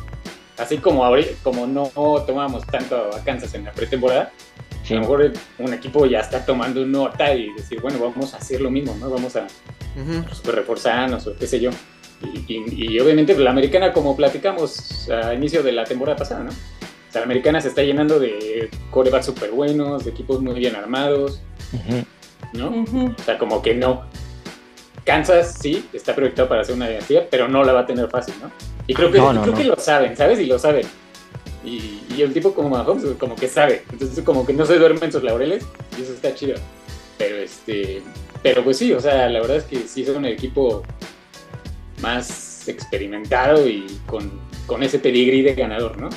así como, como no tomamos tanto a Kansas en la pretemporada, Sí. a lo mejor un equipo ya está tomando nota y decir, bueno, vamos a hacer lo mismo, ¿no? Vamos a Ujú. super reforzarnos o qué sé yo. Y, y- y obviamente pues, la americana, como platicamos a inicio de la temporada pasada, ¿no? O sea, la americana se está llenando de corebacks súper buenos, de equipos muy bien armados, Ujú. ¿no? Ujú. O sea, como que no. Kansas sí está proyectado para hacer una dinastía, pero no la va a tener fácil, ¿no? Y creo que, No, no, creo no. que lo saben, ¿sabes? Y lo saben. Y, y el tipo como Mahomes, como que sabe. Entonces, como que no se duerme en sus laureles y eso está chido. Pero este. Pero pues sí, o sea, la verdad es que sí son el equipo más experimentado y con, con ese pedigrí de ganador, ¿no?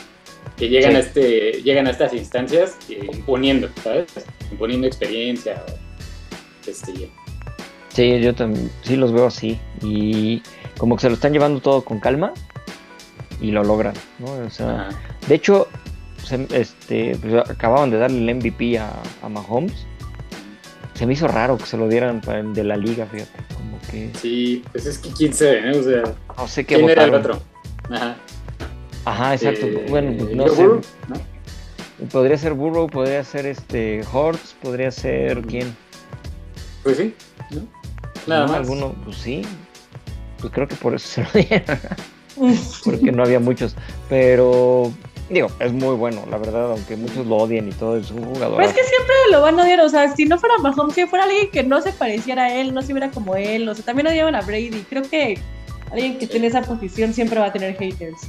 Que llegan, Sí. a este, llegan a estas instancias eh, imponiendo, ¿sabes? Imponiendo experiencia. Este, Sí, yo también sí los veo así. Y como que se lo están llevando todo con calma y lo logran, ¿no? O sea, de hecho, se- este, pues, acababan de darle el MVP a, a Mahomes. Se me hizo raro que se lo dieran de la liga, fíjate. Como que Sí, pues es que quién sabe, ¿no? O sea, no sé qué ¿quién era el otro? Ajá. Ajá, exacto. Eh, bueno, pues, no sé. Burrow, ¿no? Podría ser Burrow, podría ser este Hortz, podría ser quién. Pues sí, ¿no? Nada ¿No? más. Alguno, pues sí. Pues creo que por eso se lo dieron. porque no había muchos. Pero digo, es muy bueno, la verdad, aunque muchos lo odien y todo, es un jugador. Pues es que siempre lo van a odiar, o sea, si no fuera Mahomes, si fuera alguien que no se pareciera a él, no se viera como él, o sea, también odiaban a Brady. Creo que alguien que esté en esa posición siempre va a tener haters.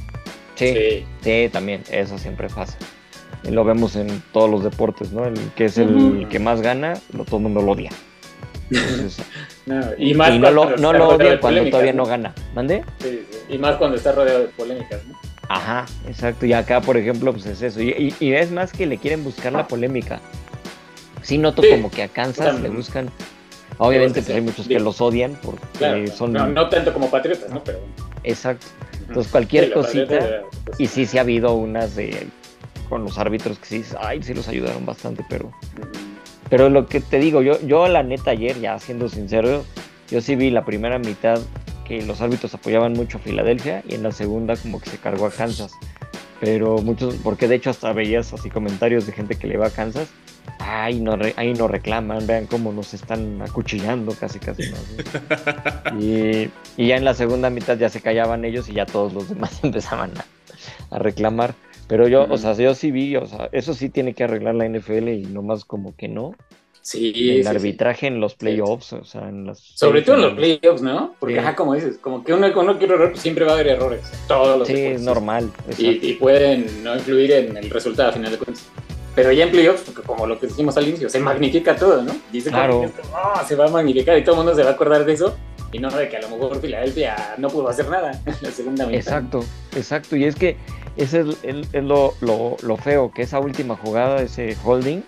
sí, sí, Sí. también, eso siempre pasa. Y lo vemos en todos los deportes, ¿no? El que es el que más gana, lo, todo el mundo lo odia. Entonces, No, y más y no lo, cuando no lo cuando todavía no gana. ¿Mande? Sí, sí. Y más cuando está rodeado de polémicas, ¿no? Ajá, exacto. Y acá, por ejemplo, pues es eso. Y, y- y es más que le quieren buscar la polémica. Sí noto Sí, como que a Kansas le buscan... Obviamente, pues hay muchos que los odian porque Claro, son... no, no tanto como patriotas, ¿no? Pero. Exacto. Entonces, cualquier cosita... patriota, pues, Y sí, sí ha habido unas de... Con los árbitros que sí, ay, sí los ayudaron bastante, pero... Pero lo que te digo, yo, yo la neta ayer, ya siendo sincero, yo sí vi la primera mitad que los árbitros apoyaban mucho a Filadelfia y en la segunda como que se cargó a Kansas. Pero muchos, porque de hecho hasta veías así comentarios de gente que le va a Kansas. Ay, no, re- ahí no reclaman, vean cómo nos están acuchillando casi casi. ¿no? Y, y ya en la segunda mitad ya se callaban ellos y ya todos los demás empezaban a, a reclamar. Pero yo, o Ujú. sea, yo sí vi, o sea, eso sí tiene que arreglar la NFL y nomás como que no. Sí, el sí, sí. arbitraje en los playoffs, o sea, en las. Sobre todo en los playoffs, ¿no? Porque, Sí. ajá, como dices, como que uno, uno quiere error, pues siempre va a haber errores. Todos los Sí, es deportes. normal. Y, y pueden no influir en el resultado a final de cuentas. Pero ya en playoffs, como lo que dijimos al inicio, se magnifica todo, ¿no? Dice Claro. que "Oh, se va a magnificar y todo el mundo se va a acordar de eso. Y no de que a lo mejor Filadelfia no pudo hacer nada en la segunda mitad. Exacto, exacto. Y es que ese es, el- es lo, lo- lo feo, que esa última jugada, ese holding,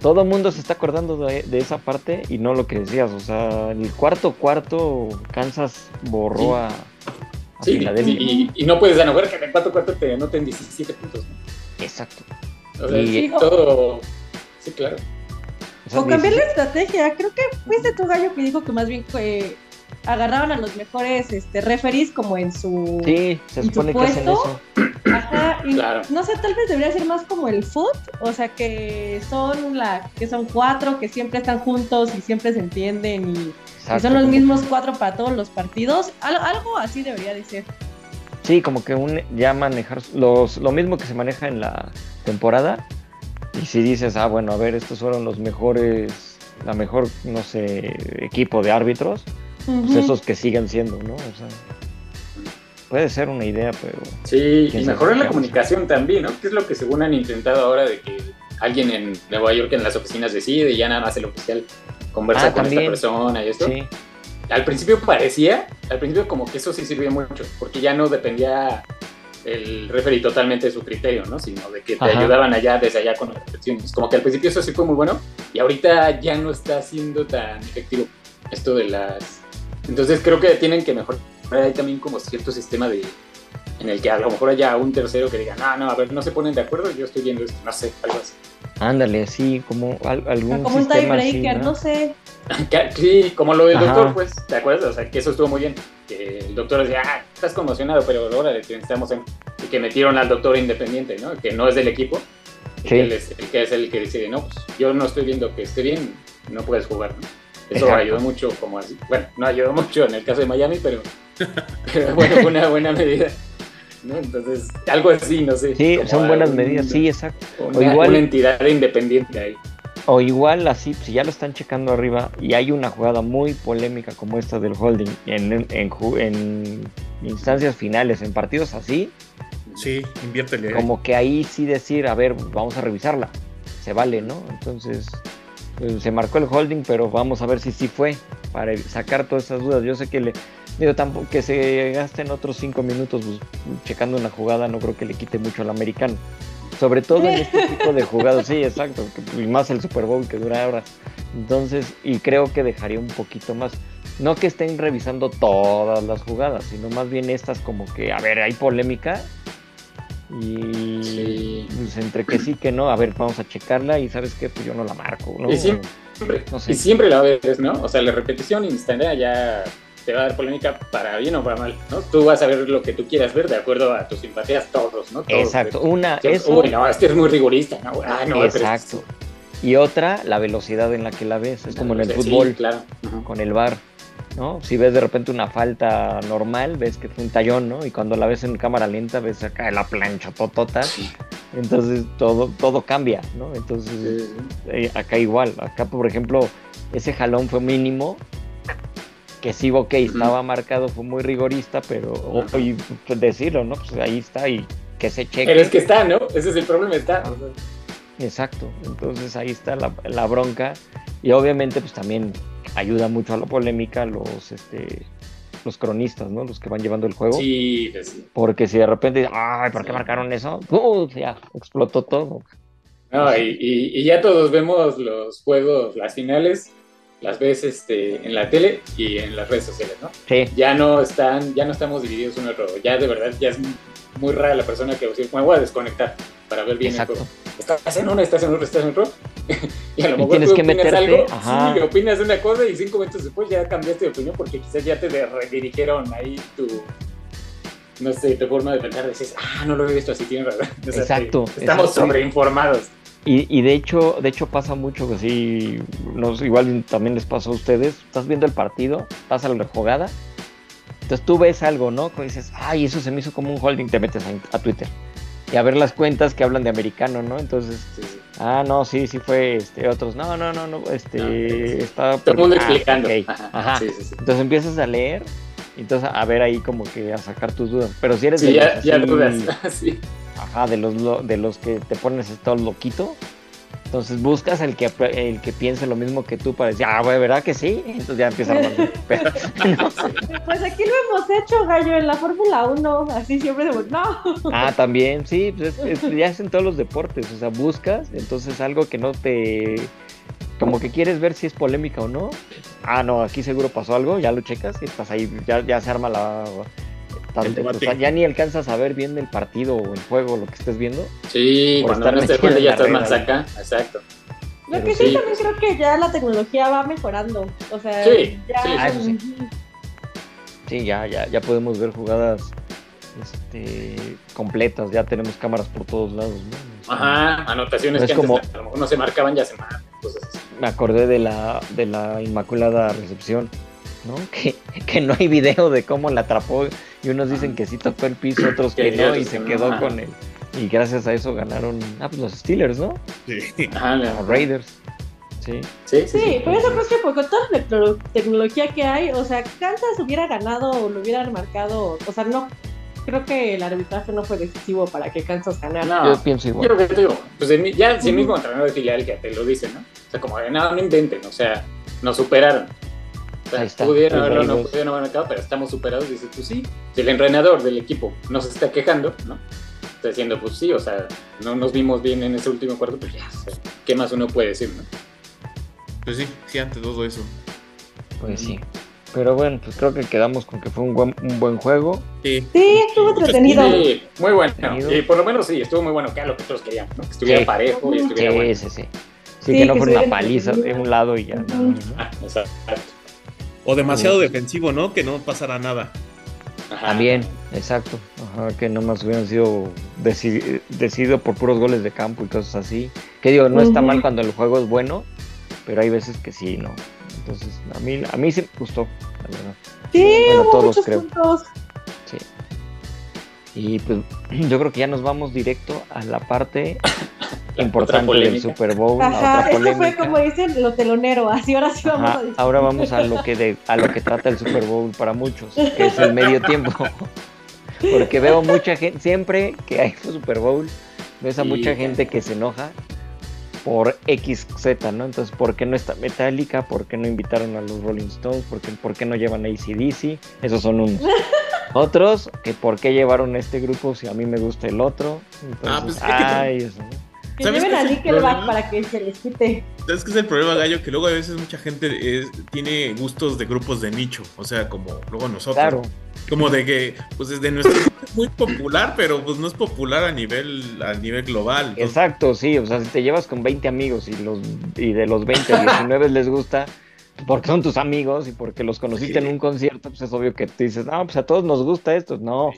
todo el mundo se está acordando de, de esa parte y no lo que decías. O sea, en el cuarto cuarto, Kansas borró Sí. a, a Sí, Filadelfia. y, y no puedes enojar que en el cuarto cuarto te anoten 17 puntos. ¿no? Exacto. O sea, Y- sí, todo. Sí, claro. O cambiar la 17 estrategia. Creo que fuiste tu gallo que dijo que más bien eh, agarraban a los mejores este, referees como en su... Sí, se ¿Y supone que hacen eso. Ajá, y Claro. no sé, tal vez debería ser más como el foot, o sea que son la, que son cuatro, que siempre están juntos y siempre se entienden y, son los mismos cuatro para todos los partidos. Al- algo así debería de ser. Sí, como que un, ya manejar los, lo mismo que se maneja en la temporada. Y si dices, ah, bueno, a ver, estos fueron los mejores, la mejor, no sé, equipo de árbitros, pues esos que siguen siendo, ¿no? O sea, puede ser una idea, pero Sí, ¿Quién y mejorar la comunicación también, ¿no? Que es lo que según han intentado ahora de que alguien en Nueva York en las oficinas decide y ya nada más el oficial conversa Ah, con también. esta persona y esto. sí, Al principio parecía, al principio como que eso sí sirvió mucho, porque ya no dependía el referee totalmente de su criterio, ¿no? Sino de que te Ajá. ayudaban allá desde allá con las reflexiones. Como que al principio eso sí fue muy bueno y ahorita ya no está siendo tan efectivo esto de las... Entonces creo que tienen que mejorar ahí también como cierto sistema de en el que a lo mejor haya un tercero que diga, no, no, a ver, no se ponen de acuerdo, yo estoy viendo esto, no sé, algo así. ándale, sí, como al- algún como un tiebreaker, ¿no? no sé. Sí, como lo del Ajá. doctor, pues, ¿te acuerdas? O sea, que eso estuvo muy bien. Que el doctor decía, ah, estás conmocionado, pero ahora te necesitamos en... Y que metieron al doctor independiente, ¿no? Que no es del equipo. Sí. Que él es, el que es el que dice, no, pues yo no estoy viendo que esté bien, no puedes jugar, ¿no? Eso Exacto. ayudó mucho, como así. Bueno, no ayudó mucho en el caso de Miami, pero, pero bueno, fue una buena medida. ¿no? Entonces, algo así, no sé. Sí, son buenas algún- medidas, sí, exacto. Una, O igual- una entidad independiente ahí. O igual así, si ya lo están checando arriba y hay una jugada muy polémica como esta del holding en, en, instancias finales, en partidos así, Sí, inviértele. como que ahí sí decir, a ver, vamos a revisarla. Se vale, ¿no? Entonces, se marcó el holding, pero vamos a ver si sí fue, para sacar todas esas dudas. Yo sé que le digo tampoco que se gasten otros cinco minutos pues, checando una jugada, no creo que le quite mucho al americano. Sobre todo en este tipo de jugadas, sí, exacto, y más el Super Bowl que dura horas. Entonces, y creo que dejaría un poquito más. No que estén revisando todas las jugadas, sino más bien estas como que, a ver, hay polémica y Sí. pues, entre que sí que no, a ver, vamos a checarla y sabes qué, pues yo no la marco, ¿no? Y siempre, No sé. y siempre la ves, ¿no? O sea, la repetición instantánea ya te va a dar polémica para bien o para mal, ¿no? Tú vas a ver lo que tú quieras ver de acuerdo a tus simpatías, todos, ¿no? Todos, Exacto, una, güey. eso, Uy, no, este es muy rigorista, ¿no? Ah, no, pero- exacto. Y otra, la velocidad en la que la ves, es como en el Sí, fútbol. claro. Ujú. con el bar, ¿no? Si ves de repente una falta normal, ves que fue un tallón, ¿no? Y cuando la ves en cámara lenta, ves acá la plancha totota, entonces todo, todo cambia, ¿no? Entonces, Sí, eh, acá igual, acá por ejemplo, ese jalón fue mínimo, que sí, ok, estaba marcado, fue muy rigorista, pero, o- Ajá. y pues, decirlo, ¿no? Pues ahí está y que se cheque. Pero es que está, ¿no? Ese es el problema, está. Ah. Exacto, entonces ahí está la, la bronca y obviamente pues también ayuda mucho a la polémica los este los cronistas, ¿no? Los que van llevando el juego, Sí, pues sí. porque si de repente, ay, ¿por qué Sí. marcaron eso? ¡Uh! ya explotó todo. No, y, y- y ya todos vemos los juegos, las finales, las ves este, en la tele y en las redes sociales, ¿no? Sí, Ya no están, ya no estamos divididos uno al otro. Ya de verdad, ya es muy rara la persona que va a decir, me voy a desconectar para ver bien exacto. el juego. Estás en uno, estás en otro, estás en otro. y a lo Y mejor tienes tú que opinas meterte, algo, ajá. sí, opinas una cosa y cinco minutos después ya cambiaste de opinión porque quizás ya te redirigieron ahí tu, no sé, tu forma de pensar. Dices, ah, no lo había visto así, tienes razón. O sea, Exacto, te- estamos exacto. sobreinformados. Y, y de hecho, de hecho pasa mucho que sí, nos, igual también les pasó a ustedes, estás viendo el partido, pasa la jugada, entonces tú ves algo, ¿no? Que dices, ay, eso se me hizo como un holding, te metes a, a Twitter y a ver las cuentas que hablan de americano, ¿no? Entonces, Sí, sí. ah, no, sí, sí fue, este, otros, no, no, no, no, este, No, sí. está... Todo el mundo ah, explicando. ok, Ajá. Entonces empiezas a leer, y entonces a ver ahí como que a sacar tus dudas, pero si eres de ya, los ya así- dudas. sí. Ajá, de los, lo- de los que te pones todo loquito. Entonces buscas el que, el que piense lo mismo que tú para decir, ah, güey, ¿verdad que sí? Entonces ya empieza a armar. Pues aquí lo hemos hecho, gallo, en la Fórmula 1. Así siempre de no. Ah, también, sí, pues es- es- ya es en todos los deportes. O sea, buscas, entonces algo que no te. Como que quieres ver si es polémica o no. Ah, no, aquí seguro pasó algo, ya lo checas y estás ahí, ya, ya se arma la. O sea, ya ni alcanzas a ver bien el partido o el juego, lo que estés viendo. Sí, Por cuando estar no cuenta en ya estás más acá. Exacto. Lo que Sí. sí, también creo que ya la tecnología va mejorando. O sea, Sí, ya. sí, Ah, ya, ya, ya podemos ver jugadas este, completas, ya tenemos cámaras por todos lados, ¿no? Ajá, anotaciones Es que como- a lo mejor no se marcaban, ya se marcan. Cosas así. Me acordé de la, de la Inmaculada Recepción, ¿no? Que, que no hay video de cómo la atrapó y unos dicen que sí tocó el piso, otros que Que no, y se no, quedó ajá. con él. Y gracias a eso ganaron, ah, pues los Steelers, ¿no? Sí. Ajá, Los Raiders. Sí. Sí, sí, Sí, sí. pero eso creo que por- con toda la tecno- tecnología que hay, o sea, Kansas hubiera ganado o lo hubieran marcado, o sea, no, creo que el arbitraje no fue decisivo para que Kansas ganara. No, Yo pienso igual. Yo creo que te digo, pues ya si el Ujú. mismo entrenador de filial que te lo dice, ¿no? O sea, como de no, no inventen, o sea, nos superaron. O sea, Ahí está, pudieron haberlo, no pudieron haber marcado, pero estamos superados. Dices, pues sí, si el entrenador del equipo no se está quejando, ¿no? Está diciendo, pues sí, o sea, no nos vimos bien en ese último cuarto, pues ya, o sea, ¿qué más uno puede decir, no? Pues sí, sí, ante todo eso. Pues sí. Pero bueno, pues creo que quedamos con que fue un buen, un buen juego. Sí, Sí, estuvo entretenido. Sí, muy bueno. Y por lo menos sí, estuvo muy bueno, que era lo que todos queríamos, ¿no? Que estuviera Sí. parejo y estuviera Sí, bueno. sí, sí. Sí, Sí, que no que fuera una paliza de un lado y ya. Ujú. no, ¿no? Ah, exacto. O demasiado Sí. defensivo, ¿no? Que no pasara nada. Ajá. También, exacto. Ajá, que nomás hubieran sido deci- decidido por puros goles de campo y cosas así. Que digo, no está mal cuando el juego es bueno, pero hay veces que sí, ¿no? Entonces, a mí, a mí sí me gustó, la verdad. Sí, Bueno, hubo todos muchos creo. puntos. Sí. Y pues yo creo que ya nos vamos directo a la parte importante del. Super Bowl. Ajá, otra esto fue como dicen lo telonero, así ahora sí vamos Ajá, a decir. ahora vamos a lo que de, a lo que trata el Super Bowl para muchos, que es el medio tiempo. Porque veo mucha gente, siempre que hay un Super Bowl, ves a Sí. mucha gente que se enoja por XZ, ¿no? Entonces, ¿por qué no está Metallica? ¿Por qué no invitaron a los Rolling Stones? ¿Por qué, por qué no llevan a ACDC? Esos son unos. Otros, que por qué llevaron a este grupo si a mí me gusta el otro. Entonces, Ah, pues, es que- ay, eso, ¿no? Que ¿Sabes lleven qué a Nickelback para que se les quite. ¿Sabes qué es el problema, Gallo? Que luego a veces mucha gente es- tiene gustos de grupos de nicho. O sea, como luego nosotros. Claro, Como de que, pues desde nuestro grupo es muy popular, pero pues no es popular a nivel, a nivel global. Exacto, sí, o sea, si te llevas con 20 amigos y, los, y de los 20, 19 les gusta, porque son tus amigos y porque los conociste en un concierto, pues es obvio que te dices, no, pues a todos nos gusta esto. No,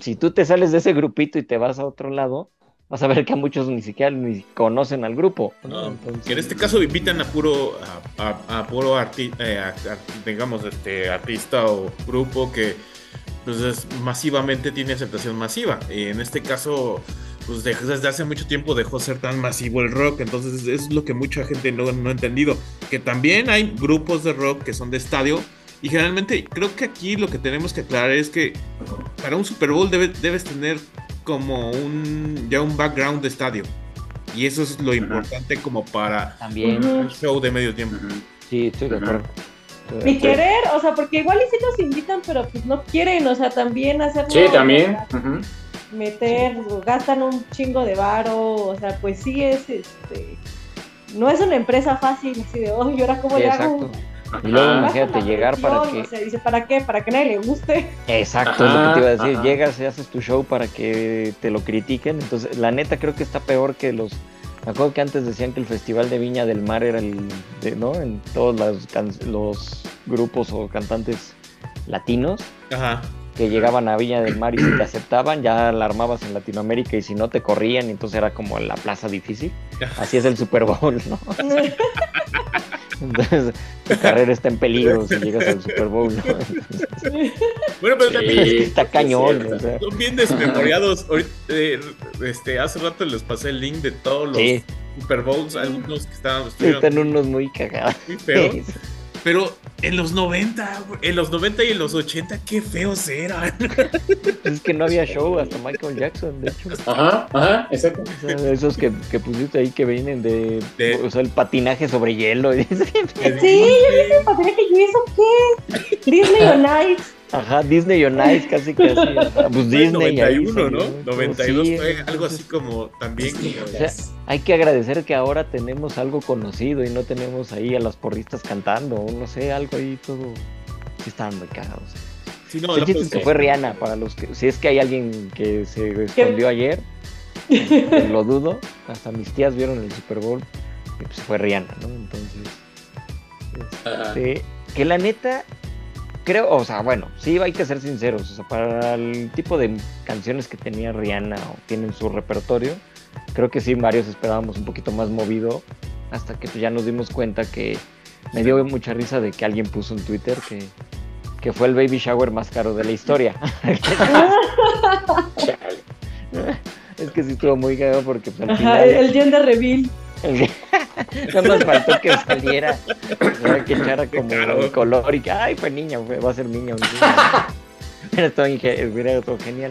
si tú te sales de ese grupito y te vas a otro lado, vas a ver que a muchos ni siquiera ni conocen al grupo. ¿no? Entonces, que en este caso invitan a puro, a, a- a puro arti- eh, a- digamos, este artista o grupo que pues, es- masivamente tiene aceptación masiva. Y en este caso, pues de- desde hace mucho tiempo dejó ser tan masivo el rock. Entonces es lo que mucha gente no, no ha entendido. Que también hay grupos de rock que son de estadio. Y generalmente creo que aquí lo que tenemos que aclarar es que para un Super Bowl debe- debes tener como un ya un background de estadio. Y eso es lo importante como para También, un show de medio tiempo. Ujú. sí, estoy de acuerdo. Ni querer, o sea, porque igual y sí los invitan, pero pues no quieren, o sea, también hacerlo. Sí, también. Meter, gastan un chingo de varo, o sea, pues sí es, este, no es una empresa fácil, así de, oh, ¿y ahora cómo Sí, le hago? exacto. Y luego Ajá. imagínate llegar para que- O sea, dice, ¿para qué? Para que a nadie le guste. Exacto, es lo que te iba a decir. Ajá, Llegas y haces tu show para que te lo critiquen. Entonces, la neta creo que está peor que los. Me acuerdo que antes decían que el Festival de Viña del Mar era el. de- ¿No? En todos can- los grupos o cantantes latinos Ajá. Que llegaban a Viña del Mar y si te aceptaban, ya la armabas en Latinoamérica y si no te corrían, y entonces era como la plaza difícil. Así es el Super Bowl, ¿no? Entonces, tu carrera está en peligro si llegas al Super Bowl, ¿no? Bueno, pero Sí, también está es cañón, o sea. son bien desmemoriados. Ahorita, eh, este, hace rato les pasé el link de todos los Sí. Super Bowls, algunos que estaban Están unos muy cagados. muy feos. Pero en los 90, güey, en los 90 y en los 80, qué feos eran. Es que no había show hasta Michael Jackson, de hecho. Ajá, ajá, exacto. O sea, esos que, que pusiste ahí que vienen de, De- O sea, el patinaje sobre hielo. Sí, yo patinaje, ¿y eso qué? Disney on Ice. Ajá, Disney on Ice, casi casi. Pues Disney. ahí 91, ¿no? salió. 92 Sí, fue algo así como también como- O sea, hay que agradecer que ahora tenemos algo conocido y no tenemos ahí a las porristas cantando, o no sé, algo ahí todo. Sí, estaban muy cagados. Sí, no, el la- chiste es que fue Rihanna, para los que. Si es que hay alguien que se escondió ayer, que lo dudo. Hasta mis tías vieron el Super Bowl y pues fue Rihanna, ¿no? Entonces. Este, que la neta, creo, o sea, bueno, sí hay que ser sinceros, o sea, para el tipo de canciones que tenía Rihanna o tiene en su repertorio, creo que sí, varios esperábamos un poquito más movido, hasta que pues, ya nos dimos cuenta que me dio mucha risa de que alguien puso en Twitter que, que fue el baby shower más caro de la historia. Es que sí estuvo muy caro porque pues, al Ajá, final... el, el gender reveal. no nos faltó que saliera, que echara como caro. el color y que, ay, fue niña, fue- va a ser niña. un día". Hubiera hubiera estado genial.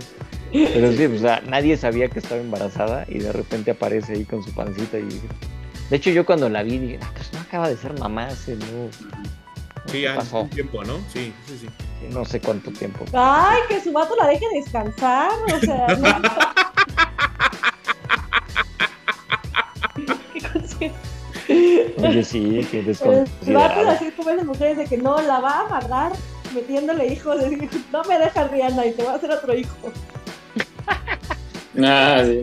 Pero sí, o sea, nadie sabía que estaba embarazada y de repente aparece ahí con su pancita y... De hecho, yo cuando la vi dije, ah, pues no acaba de ser mamá hace no, Sí, ¿Qué ya pasó? un tiempo, ¿no? Sí, sí, sí. no sé cuánto tiempo. Ay, que su vato la deje descansar. O sea, no. Oye, sí, que desconsiderado. así como esas mujeres de que no la va a amarrar metiéndole hijos. de no me dejas Rihanna y te va a hacer otro hijo. Ah, sí.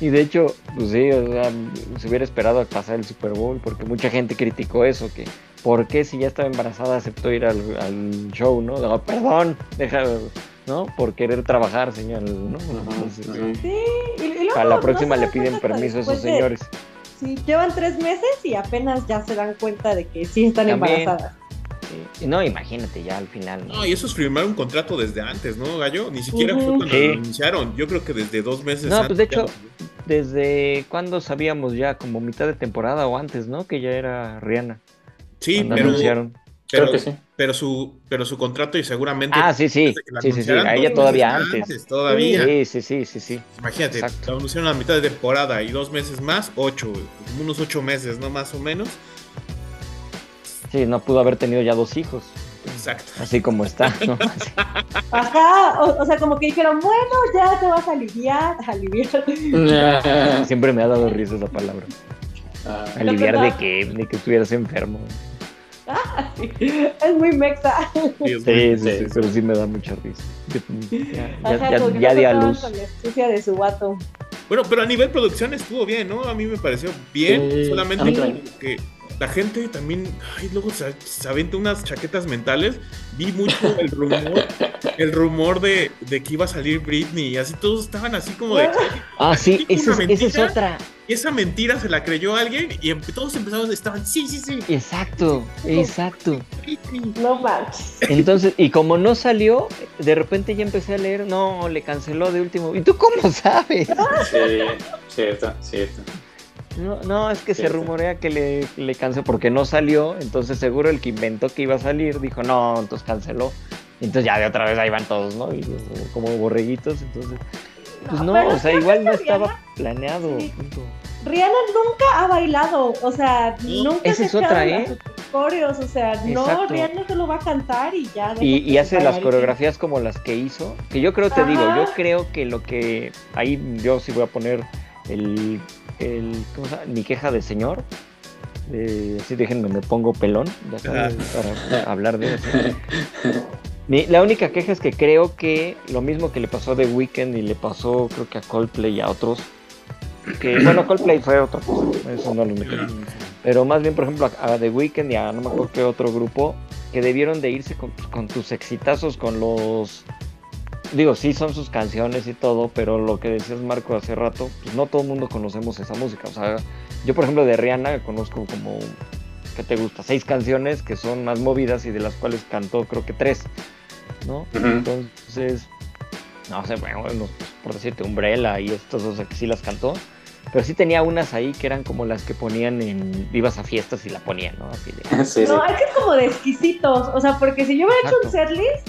Y de hecho, pues sí, o sea, se hubiera esperado a pasar el Super Bowl, porque mucha gente criticó eso, que ¿por qué si ya estaba embarazada aceptó ir al, al show, no? No, perdón, deja, ¿no? Por querer trabajar, señor, ¿no? Entonces. Sí, y, y luego a la próxima le piden permiso a esos de- señores. Sí, llevan tres meses y apenas ya se dan cuenta de que sí están También. embarazadas. Sí. Y No, imagínate ya al final, ¿no? No, y eso es firmar un contrato desde antes, ¿no, Gallo? Ni siquiera fue cuando Sí. lo anunciaron. Yo creo que desde dos meses No, pues de hecho, ya- ¿Desde cuándo sabíamos ya? Como mitad de temporada o antes, ¿no? Que ya era Rihanna. Sí, cuando pero, anunciaron. Pero, Creo que sí. pero su, pero su contrato y seguramente... Ah, sí, sí. Sí, sí, A ella todavía antes. Todavía. Sí, sí, sí, sí, sí. Imagínate, Exacto. la anunciaron a mitad de temporada y dos meses más, ocho, unos ocho meses, ¿no? Más o menos. Sí, no pudo haber tenido ya dos hijos. Exacto. Así como está, ¿no? Así. Ajá, o, o sea, como que dijeron, bueno, ya te vas a aliviar, aliviar. Siempre me ha dado risa esa palabra. ah. Aliviar de que, de que estuvieras enfermo. Sí, es muy mexa. Sí, Sí, sí, pero sí me da mucha risa. Ya, ya, Ajá, ya, di a luz. Con la astucia de su vato. Bueno, pero a nivel producción estuvo bien, ¿no? A mí me pareció bien. Solamente que la gente también, ay, luego se, se avienta unas chaquetas mentales. Vi mucho el rumor, el rumor de, de que iba a salir Britney y así todos estaban así como de, Ah, sí, ¿Dijo esa es, una esa es mentira? otra. y esa mentira se la creyó alguien y em- todos empezaron, estaban, sí, sí, sí, Exacto, exacto. Britney. No manches. Entonces, y como no salió, de repente ya empecé a leer, no, le canceló de último. ¿Y tú cómo sabes? Sí, cierto, cierto. No, no, es que se rumorea que le, le canceló porque no salió, entonces seguro el que inventó que iba a salir dijo, no, entonces canceló. Y entonces ya de otra vez ahí van todos, ¿no? Y como borreguitos, entonces... Pues no, o sea, igual no Rihanna- estaba planeado. Sí. Rihanna nunca ha bailado, o sea, nunca esa se es ha otra, ¿eh? las coreos, o sea, no. Rihanna solo va a cantar y ya. Y, y hace sus las coreografías como las que hizo, que yo creo, te digo, yo creo que lo que ahí yo sí voy a poner el, el ¿cómo se llama? mi queja de señor, de, así déjenme, me pongo pelón, ya sabes, para hablar de eso. Mi- la única queja es que creo que lo mismo que le pasó a The Weeknd y le pasó creo que a Coldplay y a otros, que bueno, Coldplay fue otra cosa, eso no lo meto. Pero más bien, por ejemplo, a, a The Weeknd y a no me acuerdo qué otro grupo que debieron de irse con, con tus exitazos, con los... Digo, sí son sus canciones y todo, pero lo que decías Marco hace rato, pues no todo el mundo conocemos esa música. O sea, yo por ejemplo de Rihanna conozco como, ¿qué te gusta? Seis canciones que son más movidas y de las cuales cantó creo que tres, ¿no? Entonces, no sé, bueno, bueno, pues, por decirte, Umbrella y estas dos que sí las cantó. Pero sí tenía unas ahí que eran como las que ponían en vivas a fiestas y la ponían, ¿no? Así de... Sí, sí. No, es que es como de exquisitos, o sea, porque si yo hubiera hecho un Exacto. setlist,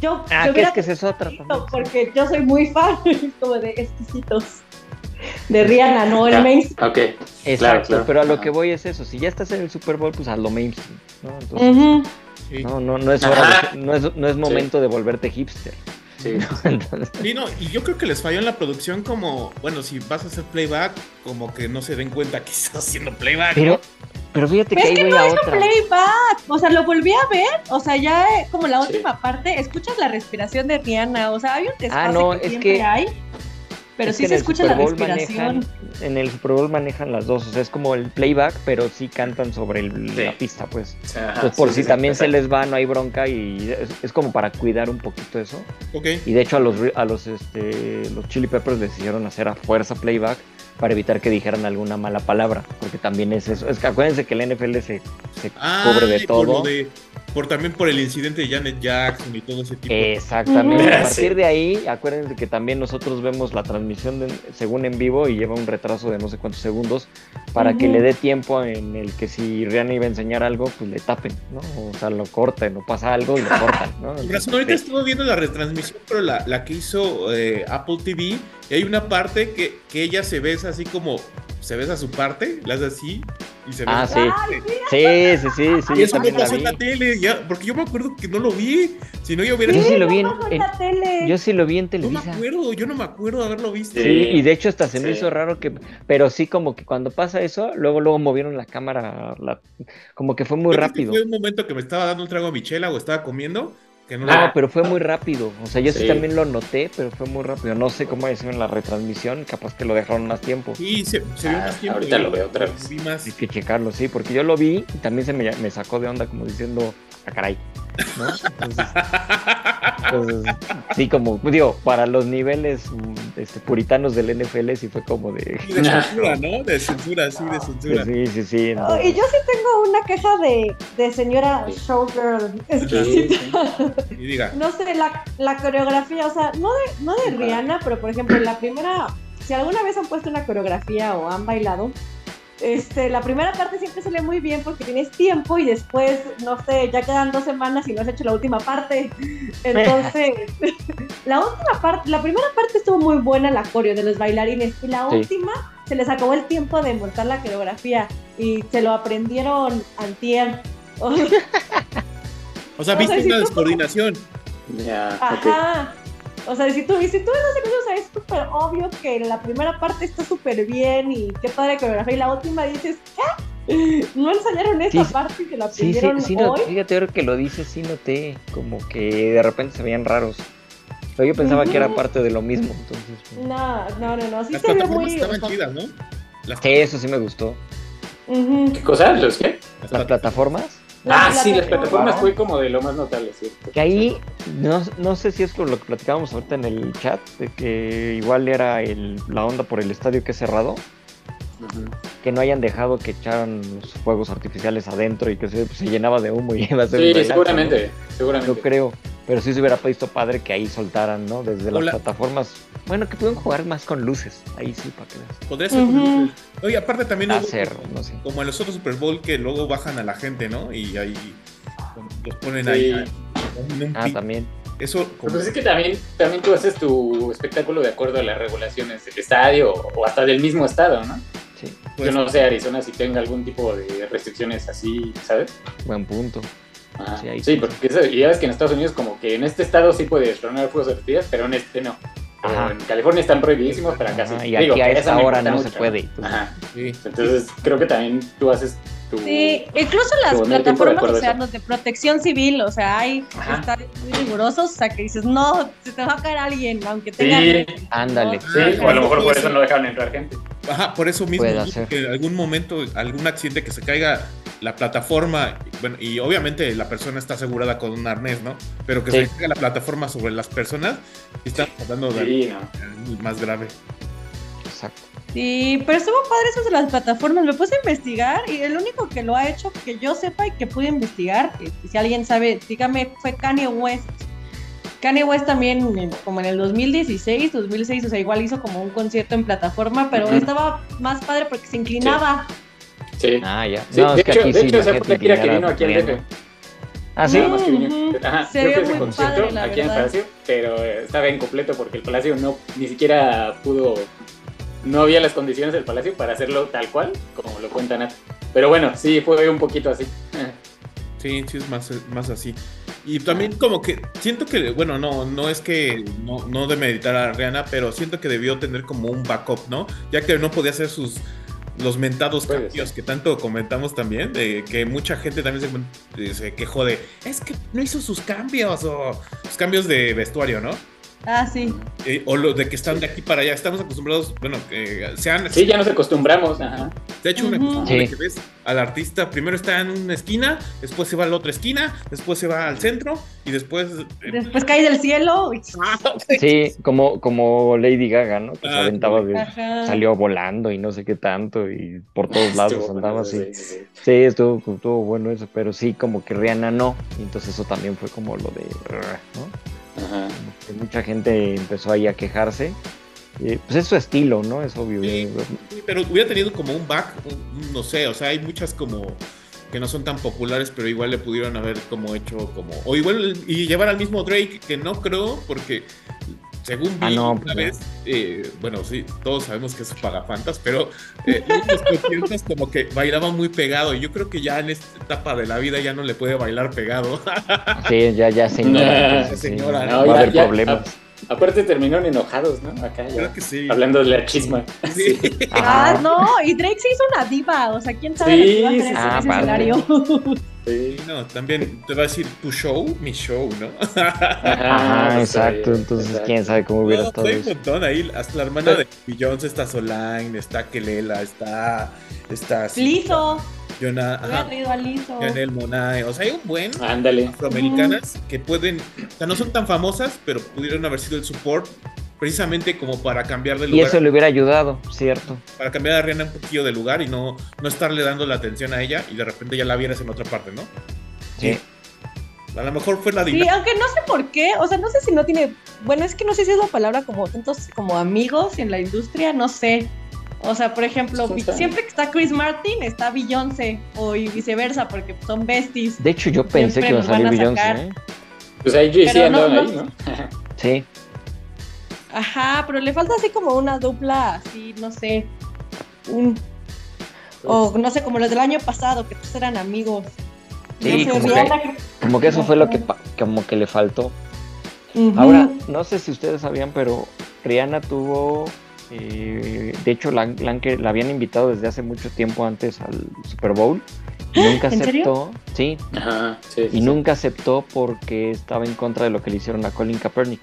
yo, Ah, yo que es que es otra también. porque yo soy muy fan como de exquisitos. De Rihanna, no el Ya, mainstream. Ok. Exacto, claro. pero a lo que voy es eso, si ya estás en el Super Bowl, pues haz lo mainstream, ¿no? Entonces, no, no, no es hora Ajá. de- no es, no es momento de volverte hipster. Sí. Entonces, Sí, no, y yo creo que les falló en la producción como, bueno, si vas a hacer playback, como que no se den cuenta que estás haciendo playback. pero, ¿no? pero fíjate que Es ahí que no es un otra. playback, o sea, lo volví a ver, o sea, ya eh, como la Sí. última parte, escuchas la respiración de Rihanna, o sea, hay un desfase Ah, no, que es siempre que- hay. Pero Es sí se escucha la respiración. manejan- en el Super Bowl manejan las dos, o sea, es como el playback, pero sí cantan sobre el- Sí. la pista, pues. Ajá, Entonces, por sí, si sí, también sí, se les va, no hay bronca y es, es como para cuidar un poquito eso. Ok. Y de hecho a los a los este los Chili Peppers les hicieron hacer a fuerza playback para evitar que dijeran alguna mala palabra, porque también es eso. Es que acuérdense que el NFL se, se cubre de Ay, por todo. lo de- por también por el incidente de Janet Jackson y todo ese tipo. Exactamente. Ujú. A partir Sí. de ahí, acuérdense que también nosotros vemos la transmisión de- según en vivo y lleva un retraso de no sé cuántos segundos para que Ujú. le dé tiempo en el que si Rihanna iba a enseñar algo, pues le tapen, ¿no? O sea, lo corten, o pasa algo y lo cortan, ¿no? Con razón, ahorita estuve viendo la retransmisión, pero la, la que hizo eh, Apple TV, y hay una parte que, que ella se besa así como, se besa su parte, la hace así, y se Ah, besa. sí. Sí, sí, sí, sí. y eso no pasó en la tele, ya, porque yo me acuerdo que no lo vi, si no yo hubiera... Yo sí lo vi en, en la tele. yo sí lo vi en no me Televisa. acuerdo, yo no me acuerdo de haberlo visto. Sí, y de hecho hasta se me hizo raro que, pero sí como que cuando pasa eso, luego luego movieron la cámara, la- como que fue muy rápido. Fue un momento que me estaba dando un trago a Michela o estaba comiendo, que no, No, pero fue muy rápido. O sea, yo sí. Sí. también lo noté, pero fue muy rápido. No sé cómo sido en la retransmisión, capaz que lo dejaron más tiempo. Sí, se, se vio Ah, más tiempo. ahorita lo veo otra vez. Vi más. Hay que checarlo, sí, porque yo lo vi y también se me, me sacó de onda como diciendo, ah, caray. ¿No? Entonces, entonces, sí, como, digo, para los niveles mm, este, puritanos del NFL sí fue como de... Y de censura, ¿no? De censura, sí, de censura. Sí, sí, sí. Oh, y yo sí tengo una queja de, de señora showgirl. Es que Sí, sí, sí. Y diga, no sé, la, la coreografía, o sea, no de, no de Rihanna, pero por ejemplo, la primera, si alguna vez han puesto una coreografía o han bailado, este, la primera parte siempre sale muy bien porque tienes tiempo y después, no sé, ya quedan dos semanas y no has hecho la última parte. Entonces, la última parte, la primera parte estuvo muy buena la coreo de los bailarines y la Sí. última se les acabó el tiempo de montar la coreografía y se lo aprendieron antier. o sea, O viste sea, si una tú- descoordinación. Ya. Ajá. O sea, si tú, y si tú o sea, es súper obvio que la primera parte está súper bien y qué padre coreografía, y la última dices, ¿qué? No ensayaron esa Sí, parte que la Sí, sí, aprendieron sí, no, hoy. fíjate ahora que lo dices, sí noté como que de repente se veían raros. Pero yo pensaba que era parte de lo mismo, entonces... pues, No, no, no, no, sí Las se muy... estaban chidas, ¿no? Las, Sí, eso sí me gustó. ¿Qué cosa? ¿Los qué? las Las plataformas, Ah, La sí, las plataforma. plataformas fue como de lo más notable, ¿cierto? que ahí, no, no sé si es por lo que platicábamos ahorita en el chat, de que igual era el, la onda por el estadio que es cerrado, que no hayan dejado que echaran los fuegos artificiales adentro y que se, se llenaba de humo y iba a ser Sí, seguramente, ¿no? seguramente. Yo creo, pero sí se hubiera visto padre que ahí soltaran, ¿no? Desde las plataformas. Bueno, que pueden jugar más con luces. Ahí sí, para que veas. Podría ser. Ujú. Oye, aparte también hubo- Hacer, no sé. como en los otros Super Bowl que luego bajan a la gente, ¿no? Y ahí los ponen Sí. ahí Ah, también. Eso Pues es que también, también tú haces tu espectáculo de acuerdo a las regulaciones del estadio o hasta del mismo estado, ¿no? Sí, pues, Yo no sé Arizona si tenga algún tipo de restricciones así, ¿sabes? buen punto. Ajá. Sí, ahí Sí, sí. porque eso, y ya ves que en Estados Unidos como que en este estado sí puedes tronar fuegos artificiales, pero en este no. Ajá. en California están prohibidísimos, pero acá sí. Y Digo, aquí a esta eso me hora no se mucho, puede. entonces- Ajá. sí. Entonces creo que también tú haces tu... Sí, incluso las plataformas, o a sea, los de protección civil, o sea, hay Ajá. estadios muy rigurosos, o sea, que dices, no, se te va a caer alguien, aunque Sí. tenga... Ándale. Sí, Ah, o a lo mejor por eso no dejaron entrar gente. Ajá, por eso mismo, Puede ¿no? hacer. que en algún momento, algún accidente que se caiga la plataforma, bueno, y obviamente la persona está asegurada con un arnés, ¿no? Pero que Sí. se caiga la plataforma sobre las personas, y están hablando de Sí, no. más grave. Exacto. Sí, pero estuvo padre eso de las plataformas. Me puse a investigar y el único que lo ha hecho que yo sepa y que pude investigar, y si alguien sabe, dígame, fue Kanye West. Kanye West también, en- como en el 2016, 2006, o sea, igual hizo como un concierto en plataforma, pero estaba más padre porque se inclinaba. Sí. Ah, ya. Sí, no, de es que hecho, aquí de sí hecho la esa gente fue la gira que vino aquí al. DF. Ah, sí. Nada más que vino. Ajá, Se yo fui ese concierto padre, aquí en el. Palacio, pero estaba incompleto porque el Palacio no ni siquiera pudo, no había las condiciones del Palacio para hacerlo tal cual, como lo cuenta Nat. Pero bueno, sí, fue un poquito así. Sí, sí es más, más así. Y también como que siento que, bueno, no, no es que no, no de meditar a Rihanna, pero siento que debió tener como un backup, ¿no? Ya que no podía hacer sus los mentados Puede cambios ser. que tanto comentamos también, de que mucha gente también se, se quejó de, es que no hizo sus cambios o sus cambios de vestuario, ¿no? Ah, sí. eh, o lo de que están de aquí para allá. Estamos acostumbrados, bueno, que sean. Sí, ya nos acostumbramos. Ajá. De hecho, una Ujú. costumbre Sí. que ves al artista, primero está en una esquina, después se va a la otra esquina, después se va al centro y después. eh, Después cae del cielo. y- Sí, como, como Lady Gaga, ¿no? Que se Ah, aventaba de- salió volando y no sé qué tanto y por todos lados Estuvo andaba así. sí, estuvo, estuvo bueno eso, pero sí, como que Rihanna no. Y entonces eso también fue como lo de, ¿no? Ajá. Que mucha gente empezó ahí a quejarse. Y, pues es su estilo, ¿no? Es obvio. Sí. Sí, pero hubiera tenido como un back, un- no sé, o sea, hay muchas como que no son tan populares, pero igual le pudieron haber como hecho como, o igual y llevar al mismo Drake, que no creo, porque según vi Ah, no, una pues, vez, eh, bueno, sí, todos sabemos que es pagafantas, pero eh, los conciertos como que bailaba muy pegado, y yo creo que ya en esta etapa de la vida ya no le puede bailar pegado. Sí, ya, ya, señora. Sí, señora, va no, a haber ya- problemas. Aparte terminaron enojados, ¿no? Acá ya. creo que sí. Hablando de la chisma. Sí. Ah, no, y Drake se hizo una diva, o sea, quién sabe Sí, lo que iba a hacer sí, en sí. ese Ah, padre. escenario. Sí. No, también te va a decir tu show, mi show, ¿no? Ajá, pues, exacto. Entonces, exacto. quién sabe cómo hubiera No, estado hay un montón ahí. Hasta la hermana de Beyoncé está Solange, está Kelela, está. Está. Lizo, Jonah, ajá, traído a Lizo. Janelle Monae. O sea, hay un buen Ándale. afroamericanas que pueden. O sea, no son tan famosas, pero pudieron haber sido el support precisamente como para cambiar de Y lugar. eso le hubiera ayudado, ¿cierto? Para cambiar a Rihanna un poquillo de lugar y no, no estarle dando la atención a ella y de repente ya la vieras en otra parte, ¿no? Sí. A lo mejor fue la Sí, dinámica. aunque no sé por qué, o sea, no sé si no tiene, bueno, es que no sé si es la palabra como tantos como amigos en la industria, no sé. O sea, por ejemplo, Sí, sí. siempre que está Chris Martin, está Beyoncé, o y viceversa, porque son besties. De hecho, yo pensé que iba a salir Beyoncé. ¿eh? Pues ahí sí no- ahí, ¿no? Sí. Ajá, pero le falta así como una dupla, así, no sé. Un, o no sé, como los del año pasado, que todos eran amigos. Sí, no sé, como Rihanna- Como que eso fue lo que, como que le faltó. Ahora, no sé si ustedes sabían, pero Rihanna tuvo, eh, de hecho, la, la la habían invitado desde hace mucho tiempo antes al Super Bowl y nunca ¿En serio? aceptó, sí, Ajá, sí. sí, y sí. nunca aceptó porque estaba en contra de lo que le hicieron a Colin Kaepernick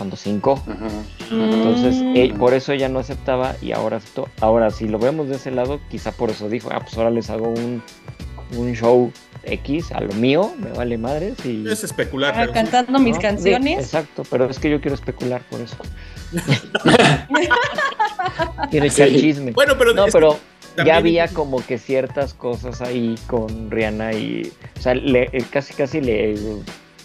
cuando se hincó. Ajá. Entonces, Mm. eh, por eso ella no aceptaba y ahora aceptó. Ahora, si lo vemos de ese lado, quizá por eso dijo, ah, pues ahora les hago un, un show X a lo mío, me vale madres y... Es especular, Ah, pero cantando mis ¿no? canciones. Sí, exacto, pero es que yo quiero especular por eso. quiero echar Sí. chisme. Bueno, pero, No, pero también- ya había como que ciertas cosas ahí con Rihanna y, o sea, le, eh, casi casi le